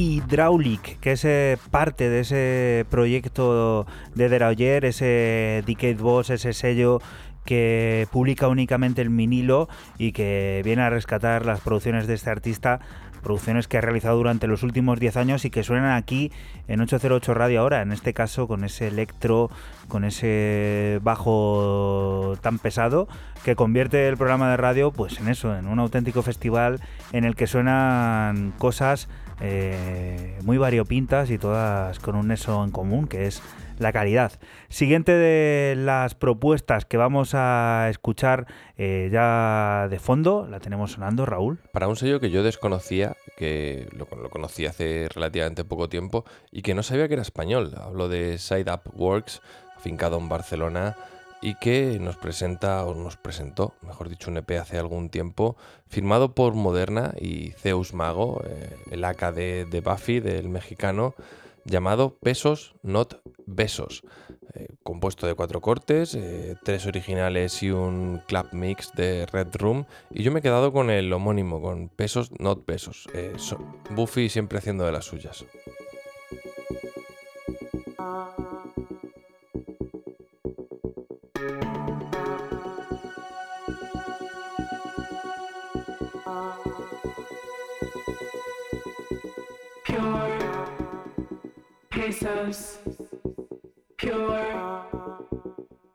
Hydraulic, que es eh, parte de ese proyecto de Derayer, ese Decade Boss, ese sello que publica únicamente el vinilo y que viene a rescatar las producciones de este artista, producciones que ha realizado durante los últimos 10 años y que suenan aquí en 808 Radio ahora, en este caso con ese electro, con ese bajo tan pesado que convierte el programa de radio pues en eso, en un auténtico festival en el que suenan cosas eh, muy variopintas y todas con un eso en común, que es la calidad. Siguiente de las propuestas que vamos a escuchar eh, ya de fondo, la tenemos sonando, Raúl. Para un sello que yo desconocía, que lo, lo conocí hace relativamente poco tiempo y que no sabía que era español. Hablo de Side Up Works, afincado en Barcelona y que nos presenta, o nos presentó, mejor dicho, un EP hace algún tiempo, firmado por Moderna y Zeus Mago, eh, el AK de, Buffy, del mexicano, llamado Pesos Not Besos, eh, compuesto de cuatro cortes, eh, tres originales y un clap mix de Red Room, y yo me he quedado con el homónimo, con Pesos Not Besos. So- Buffy siempre haciendo de las suyas. Pesos, pure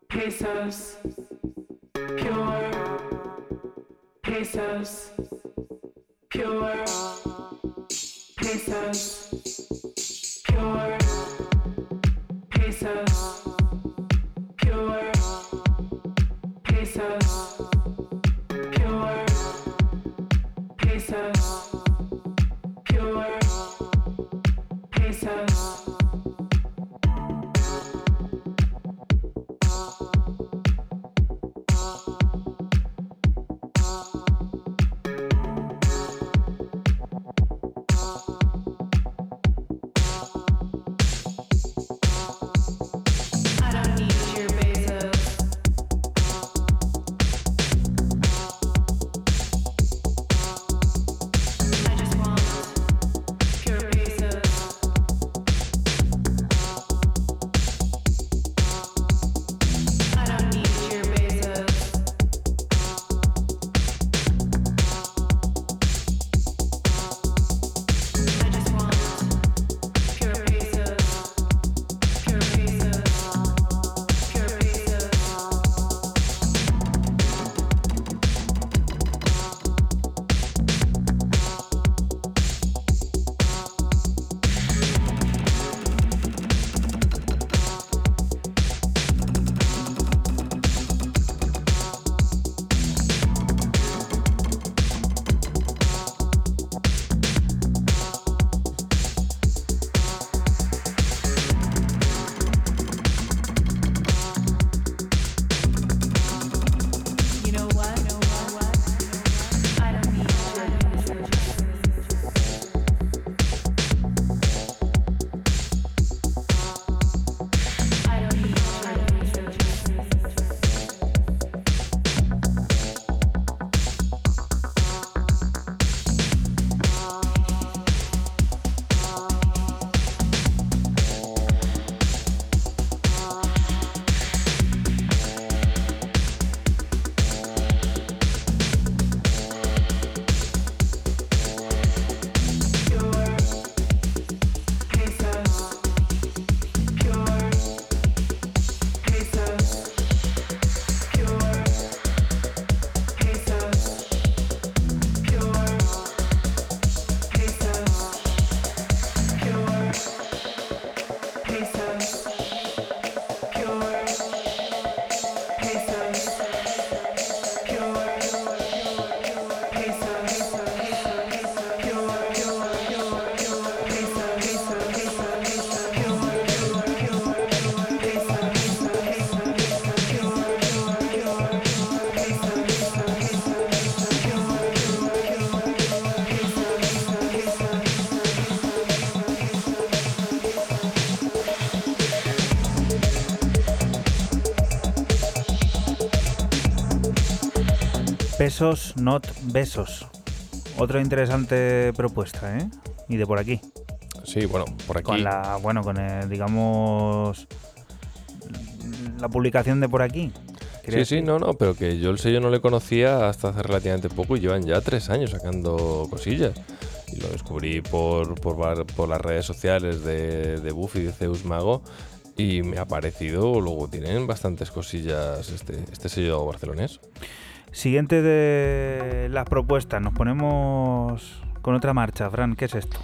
pesos, pure pesos, pure pesos, pure pesos, pesos, pure Pesos, not besos. Otra interesante propuesta, ¿eh? Y de por aquí. Sí, bueno, por aquí. Con la, bueno, con el, digamos, la publicación de por aquí. Sí, ¿Crees sí, no, no, pero que yo el sello no le conocía hasta hace relativamente poco y llevan ya tres años sacando cosillas. Y lo descubrí por, por, las redes sociales de, de Buffy y de Zeus Mago y me ha parecido, luego tienen bastantes cosillas este, este sello barcelonés. Siguiente de las propuestas, nos ponemos con otra marcha. Fran, ¿qué es esto?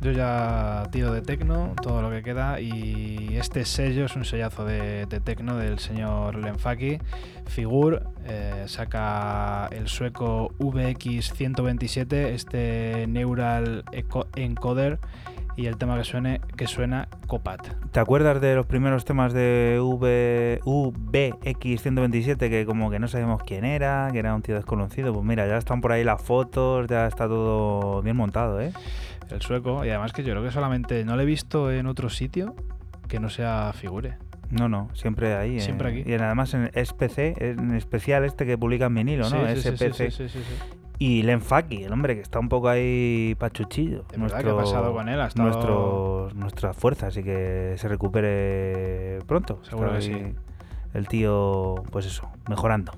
Yo ya tiro de tecno, todo lo que queda, y este sello es un sellazo de, de tecno del señor Lenfaki. Figur eh, saca el sueco VX127, este Neural Encoder, y el tema que, suene, que suena Copat. ¿Te acuerdas de los primeros temas de v, VX127 que como que no sabíamos quién era, que era un tío desconocido? Pues mira, ya están por ahí las fotos, ya está todo bien montado, ¿eh? El sueco, y además que yo creo que solamente no lo he visto en otro sitio que no sea Figure. No, no, siempre ahí. Siempre eh, aquí. Y además en SPC, en especial este que publica en vinilo, ¿no? Sí, sí, sí, SPC. sí, Y Lenfaki, el hombre que está un poco ahí pachuchillo. De verdad, ¿qué ha pasado con él? Ha estado- nuestros- nuestra fuerza, así que se recupere pronto. Seguro que sí. El tío, pues eso, mejorando.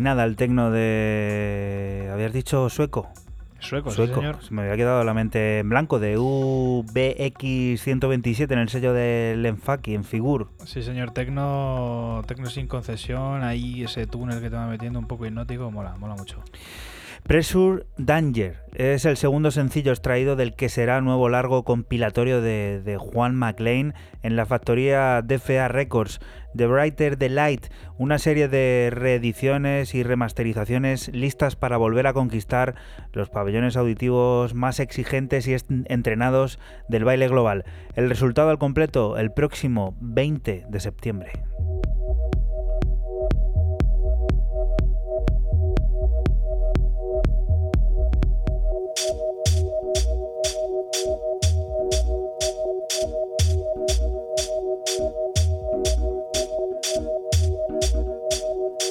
Nada el tecno de... ¿Habías dicho sueco? Sueco, sí, Sueco. señor. Se me había quedado la mente en blanco de UBX127 en el sello del Enfaki, en Figur. Sí, señor, tecno, tecno sin concesión, ahí ese túnel que te va metiendo un poco hipnótico, mola, mola mucho. Pressure Danger es el segundo sencillo extraído del que será nuevo largo compilatorio de, de Juan McLean en la factoría DFA Records. The Brighter the Light, una serie de reediciones y remasterizaciones listas para volver a conquistar los pabellones auditivos más exigentes y entrenados del baile global. El resultado al completo el próximo 20 de septiembre. Thank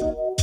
you.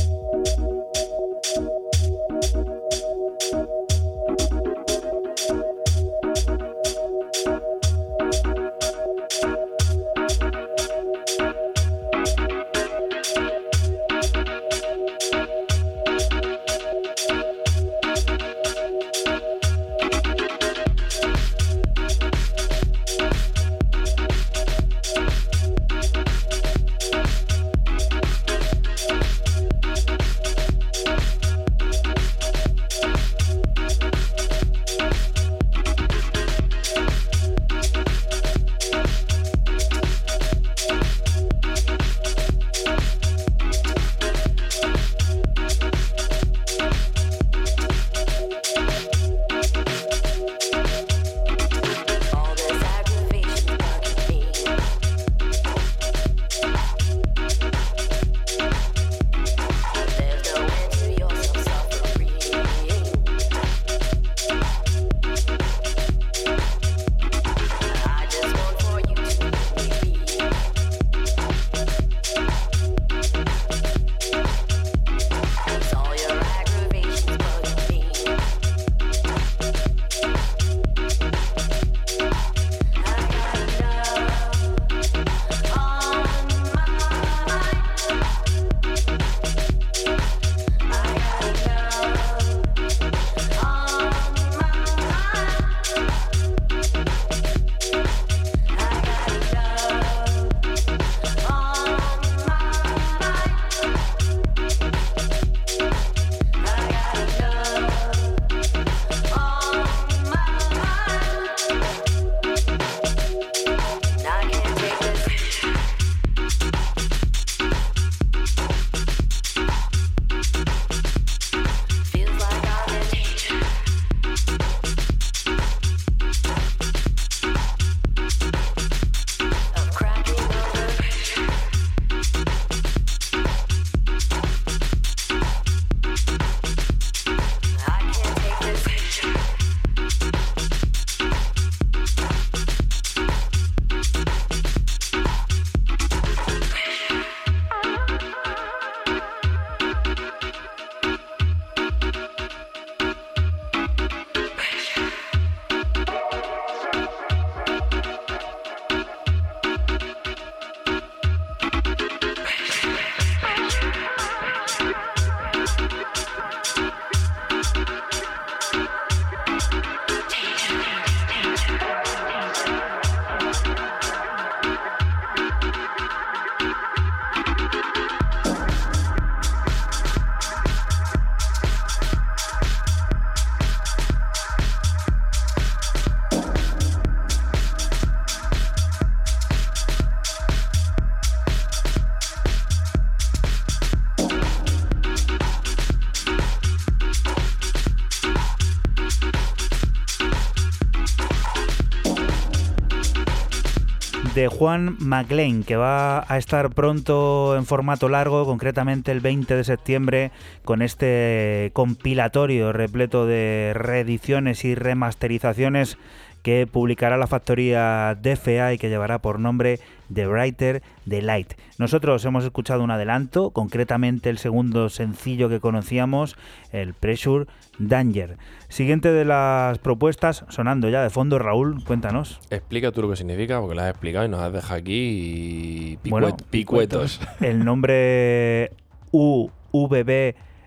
De Juan McLean, que va a estar pronto en formato largo, concretamente el 20 de septiembre, con este compilatorio repleto de reediciones y remasterizaciones que publicará la factoría DFA y que llevará por nombre The Brighter The Light. Nosotros hemos escuchado un adelanto, concretamente el segundo sencillo que conocíamos, el Pressure Danger. Siguiente de las propuestas, sonando ya de fondo, Raúl, cuéntanos. Explica tú lo que significa, porque lo has explicado y nos has dejado aquí picuet- Bueno, picuetos. El nombre U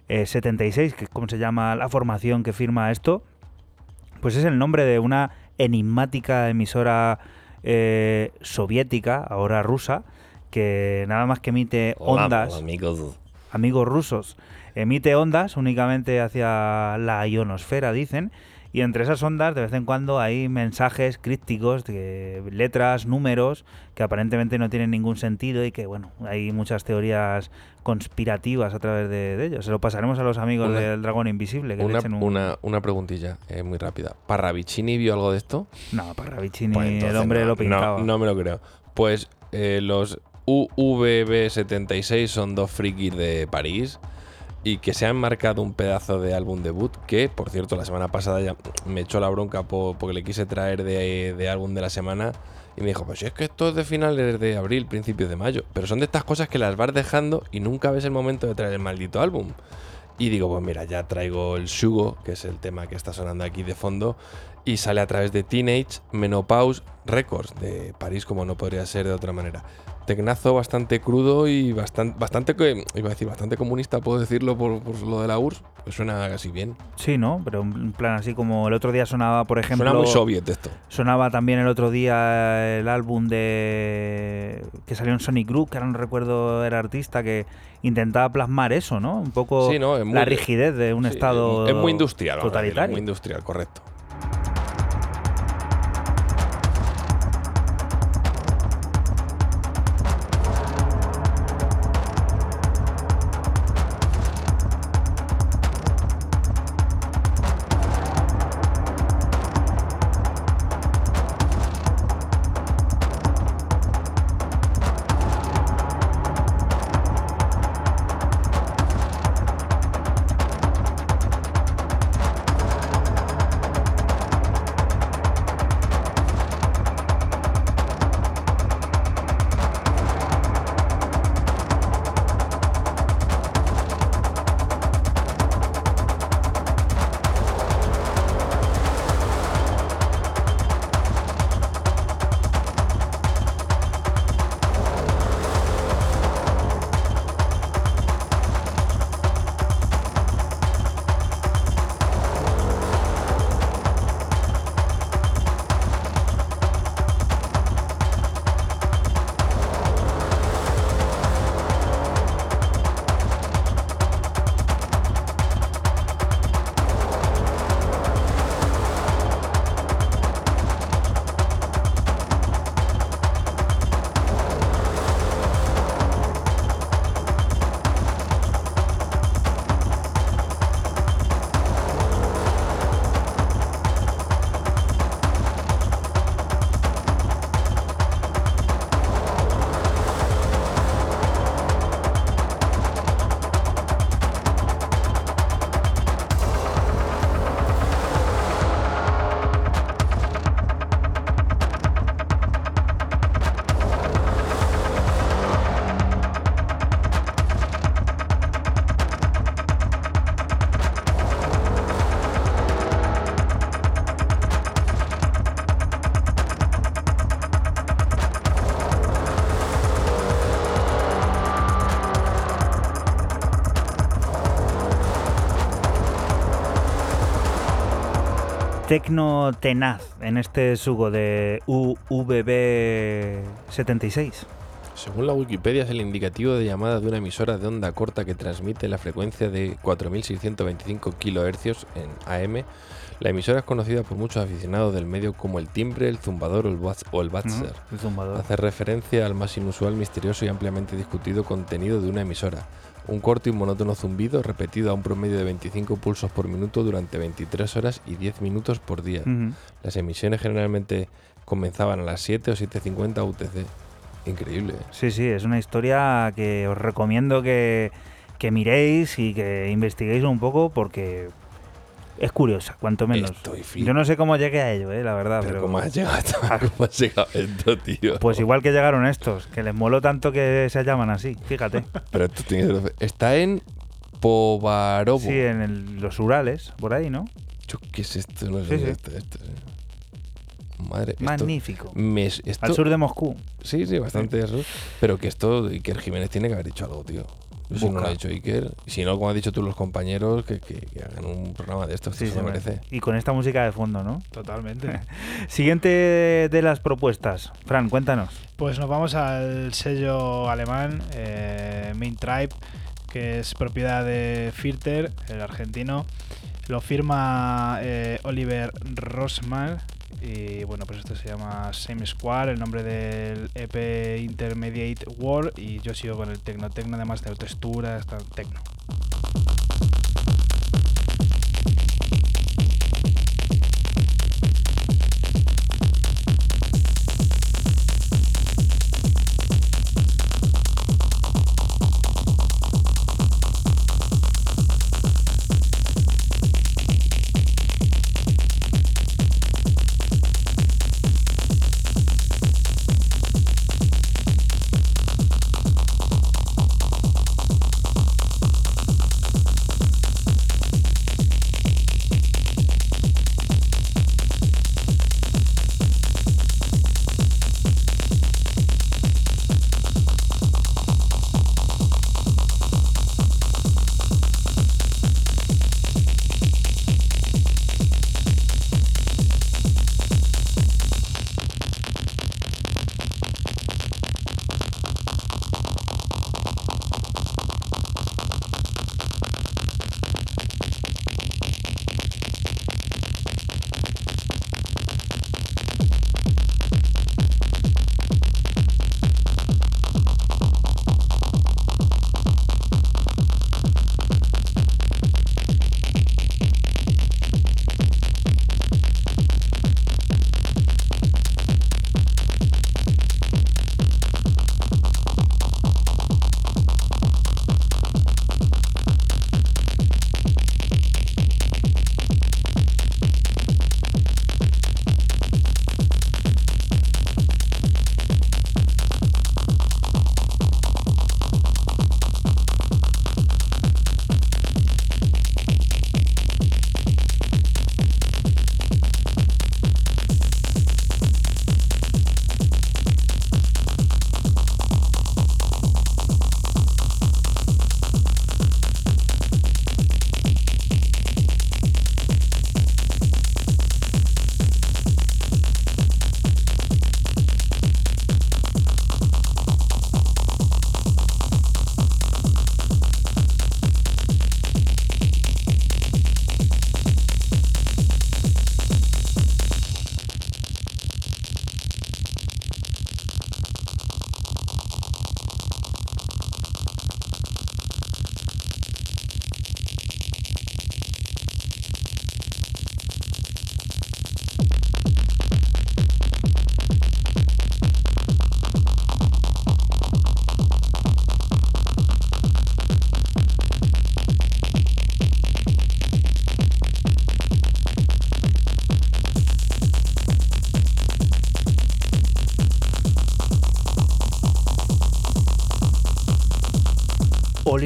UVB76, que es como se llama la formación que firma esto, pues es el nombre de una enigmática emisora eh, soviética, ahora rusa, que nada más que emite ondas amigos. amigos rusos, emite ondas únicamente hacia la ionosfera, dicen, y entre esas ondas de vez en cuando hay mensajes crípticos de letras, números, que aparentemente no tienen ningún sentido y que, bueno, hay muchas teorías conspirativas a través de, de ellos. Se lo pasaremos a los amigos Una- del dragón invisible, que le Una, echen un... una, una preguntilla eh, muy rápida. ¿Parravicini vio algo de esto? No, Parravicini, Pues el hombre no, lo pintaba. No, no me lo creo. Pues eh, los UVB76 son dos frikis de París y que se han marcado un pedazo de álbum debut que, por cierto, la semana pasada ya me echó la bronca po- porque le quise traer de, de álbum de la semana y me dijo, pues es que esto es de finales de abril, principios de mayo. Pero son de estas cosas que las vas dejando y nunca ves el momento de traer el maldito álbum. Y digo, pues mira, ya traigo el Shugo, que es el tema que está sonando aquí de fondo, y sale a través de Teenage Menopause Records de París, como no podría ser de otra manera. Tecnazo bastante crudo y bastante, bastante, que- iba a decir, bastante comunista, puedo decirlo por, por lo de la URSS, pues suena casi bien. Sí, ¿no? Pero en plan así como el otro día sonaba, por ejemplo... Suena muy soviet esto. Sonaba también el otro día el álbum de que salió en Sonic Group, que ahora no recuerdo el artista, que intentaba plasmar eso, ¿no? Un poco Sí, ¿no? Es muy- la rigidez de un Sí, estado Es muy industrial, totalitario. muy industrial, correcto. Tecno tenaz en este sugo de UVB76. Según la Wikipedia, es el indicativo de llamada de una emisora de onda corta que transmite la frecuencia de 4.625 kHz en AM. La emisora es conocida por muchos aficionados del medio como el timbre, el zumbador o el, buzz- o el buzzer. El. Hace referencia al más inusual, misterioso y ampliamente discutido contenido de una emisora. Un corto y monótono zumbido repetido a un promedio de 25 pulsos por minuto durante 23 horas y 10 minutos por día. Las emisiones generalmente comenzaban a las 7 o 7.50 UTC. Increíble. ¿eh? Sí, sí, es una historia que os recomiendo que, que miréis y que investiguéis un poco porque es curiosa, cuanto menos. Estoy Yo no sé cómo llegué a ello, eh, la verdad. Pero, Pero, ¿cómo has llegado a ¿Cómo has llegado a esto, tío? Pues igual que llegaron estos, que les moló tanto que se llaman así, fíjate. Pero esto tiene que- Está en Povarovo. Sí, en el- los Urales, por ahí, ¿no? Yo, ¿Qué es esto? No sé Sí, sí. está esto, eh. Madre esto- Magnífico. me- esto- Al sur de Moscú. Sí, sí, bastante eso. Pero que esto, Iker Jiménez tiene que haber dicho algo, tío. Si no lo ha dicho Iker. Si no, como has dicho tú, los compañeros, que, que- que hagan un programa de estos. Sí, que se merece. Y con esta música de fondo, ¿no? Totalmente. Siguiente de las propuestas. Fran, cuéntanos. Pues nos vamos al sello alemán eh, Main Tribe, que es propiedad de Filter, el argentino. Lo firma eh, Oliver Rosman. Y bueno, pues esto se llama Same Square, el nombre del EP Intermediate War. Y yo sigo con el tecno. Tecno, además de textura, está tecno.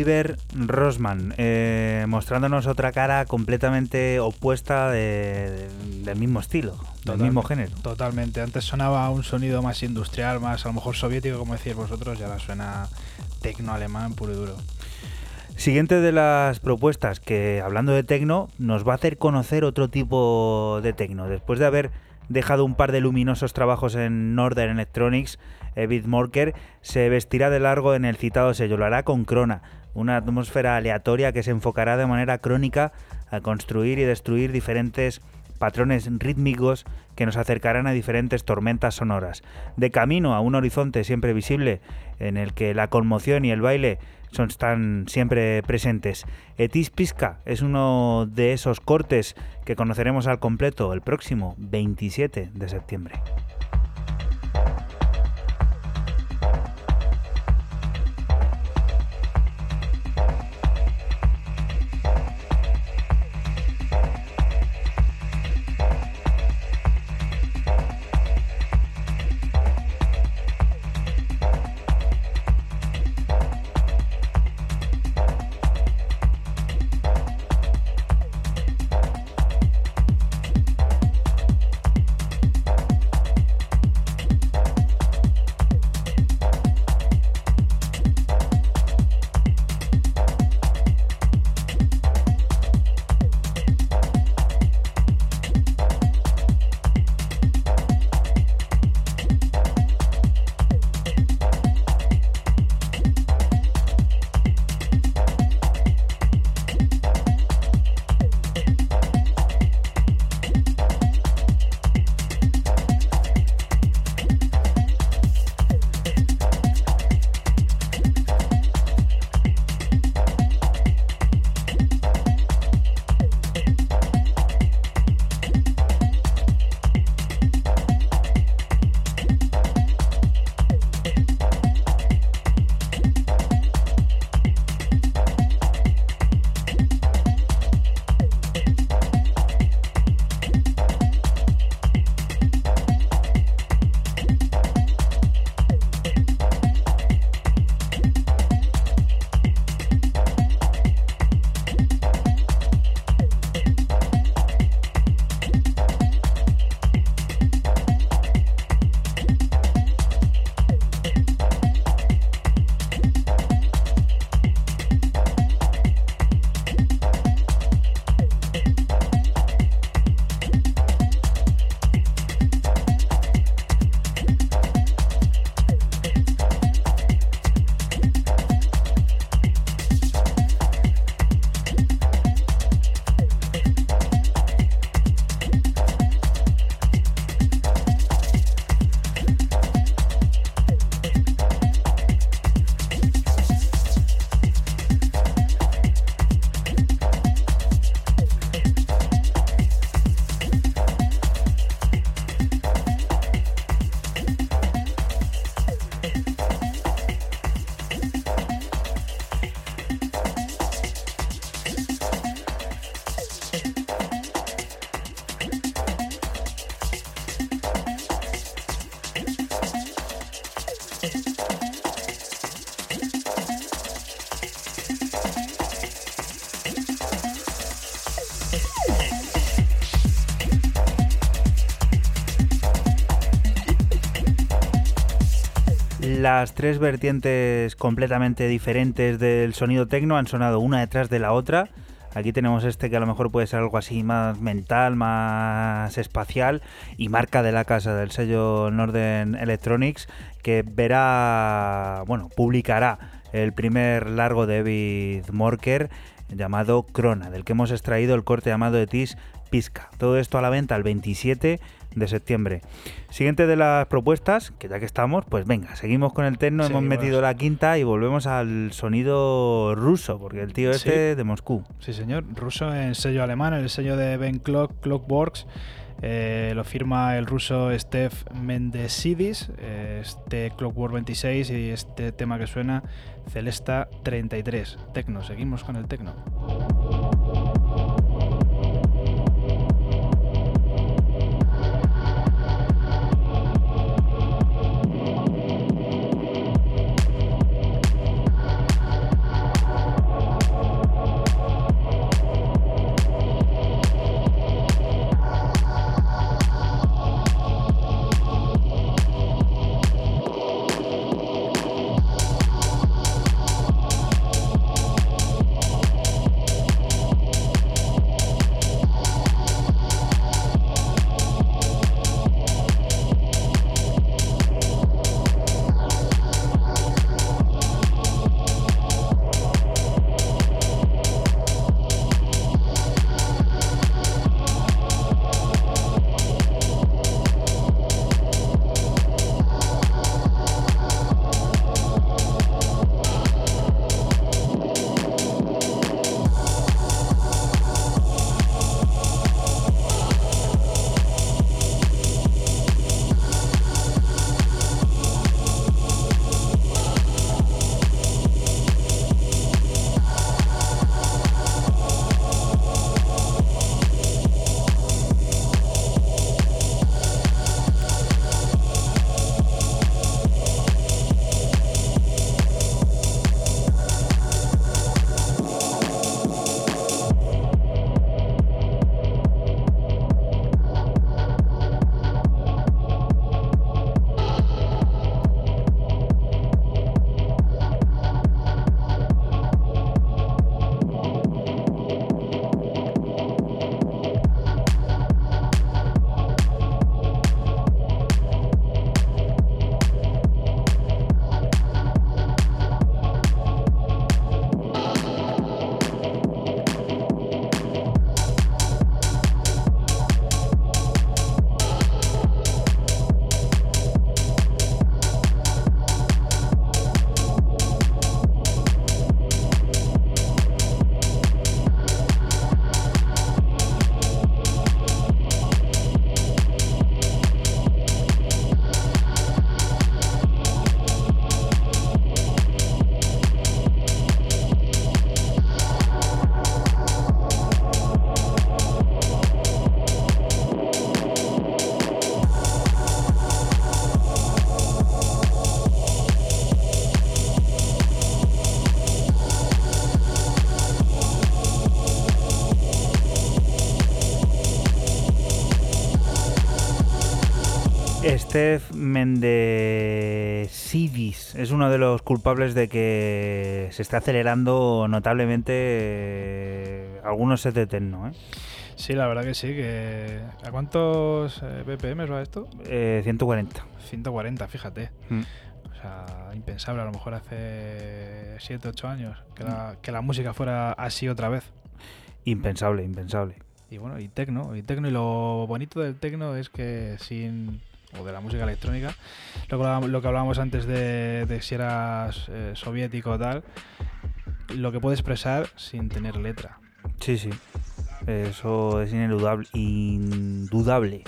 Oliver Rosman, eh, mostrándonos otra cara completamente opuesta de- de- del mismo estilo, del mismo género. Totalmente. Antes sonaba un sonido más industrial, más a lo mejor soviético, como decíais vosotros, y ahora suena tecno alemán puro y duro. Siguiente de las propuestas que, hablando de tecno, nos va a hacer conocer otro tipo de tecno. Después de haber dejado un par de luminosos trabajos en Northern Electronics, David Morker se vestirá de largo en el citado sello. Lo hará con Crona, una atmósfera aleatoria que se enfocará de manera crónica a construir y destruir diferentes patrones rítmicos que nos acercarán a diferentes tormentas sonoras. De camino a un horizonte siempre visible en el que la conmoción y el baile son, están siempre presentes. Etis Pisca es uno de esos cortes que conoceremos al completo el próximo 27 de septiembre. Las tres vertientes completamente diferentes del sonido tecno han sonado una detrás de la otra. Aquí tenemos este que a lo mejor puede ser algo así más mental, más espacial y marca de la casa del sello Northern Electronics que verá, bueno, publicará el primer largo de David Morker llamado Crona, del que hemos extraído el corte llamado Etis Pisca. Todo esto a la venta el 27 de septiembre. Siguiente de las propuestas, que ya que estamos, pues venga, seguimos con el techno, hemos metido la quinta y volvemos al sonido ruso, porque el tío Sí. este de Moscú. Sí, señor. Ruso en sello alemán, el sello de Ben Clock, Clockworks. Eh, lo firma el ruso Steph Mendesidis, eh, este Clockwork 26 y este tema que suena Celesta 33. Tecno, seguimos con el tecno. Steph Mendesidis es uno de los culpables de que se está acelerando notablemente eh, algunos sets de techno. ¿eh? Sí, la verdad que sí. Que... ¿A cuántos eh, BPM va esto? Eh, 140. 140, fíjate. Mm. O sea, impensable a lo mejor hace 7, 8 años que la, que la música fuera así otra vez. Impensable, impensable. Y bueno, y tecno, y tecno, y lo bonito del tecno es que sin. O de la música electrónica, lo que lo hablábamos antes de, de si eras eh, soviético o tal, lo que puede expresar sin tener letra. Sí, sí. Eso es ineludable, indudable.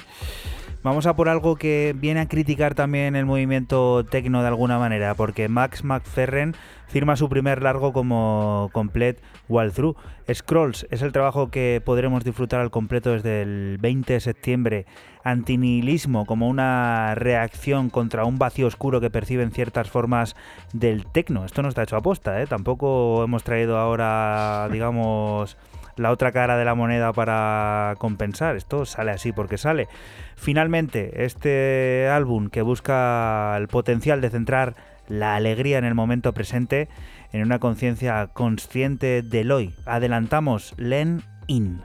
Vamos a por algo que viene a criticar también el movimiento tecno de alguna manera, porque Max McFerren firma su primer largo como Complete Walkthrough. Scrolls es el trabajo que podremos disfrutar al completo desde el 20 de septiembre. Antinihilismo como una reacción contra un vacío oscuro que perciben ciertas formas del tecno. Esto no está hecho a posta, ¿eh? Tampoco hemos traído ahora, digamos la otra cara de la moneda para compensar. Esto sale así porque sale. Finalmente, este álbum que busca el potencial de centrar la alegría en el momento presente, en una conciencia consciente del hoy. Adelantamos Len In.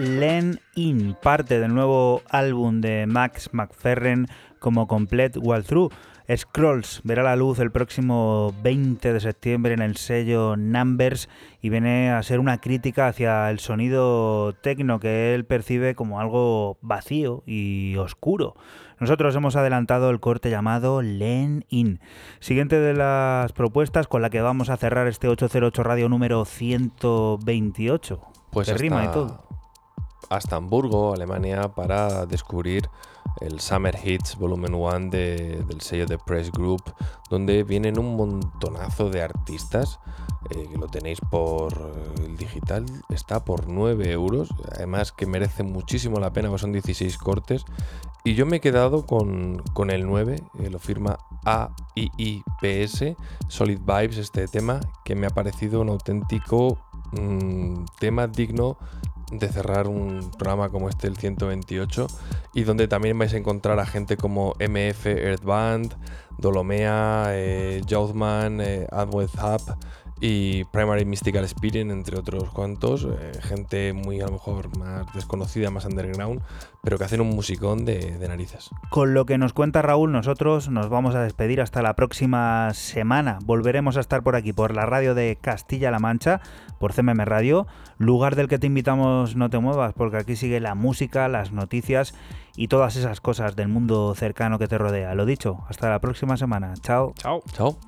Len In, parte del nuevo álbum de Max McFerrin como Complete Walkthrough. Scrolls verá la luz el próximo 20 de septiembre en el sello Numbers y viene a ser una crítica hacia el sonido tecno que él percibe como algo vacío y oscuro. Nosotros hemos adelantado el corte llamado Len In. Siguiente de las propuestas con la que vamos a cerrar este 808 radio número 128. Pues Que rima y todo. Hasta Hamburgo, Alemania, para descubrir el Summer Hits Volumen 1 de- del sello de Press Group, donde vienen un montonazo de artistas, eh, lo tenéis por eh, el digital, está por 9 euros, además que merece muchísimo la pena, pues son 16 cortes, y yo me he quedado con, con el 9, eh, lo firma AIIPS, Solid Vibes, este tema, que me ha parecido un auténtico mm, tema digno de cerrar un programa como este, el 128, y donde también vais a encontrar a gente como MF Earth Band, Dolomea, eh, Youthman, eh, Hub y Primary Mystical Experience, entre otros cuantos. eh, gente muy a lo mejor más desconocida, más underground, pero que hacen un musicón de, de narices. Con lo que nos cuenta Raúl, nosotros nos vamos a despedir hasta la próxima semana. Volveremos a estar por aquí, por la radio de Castilla-La Mancha, por CMM Radio, lugar del que te invitamos no te muevas, porque aquí sigue la música, las noticias y todas esas cosas del mundo cercano que te rodea. Lo dicho, hasta la próxima semana. Chao. Chao. Chao.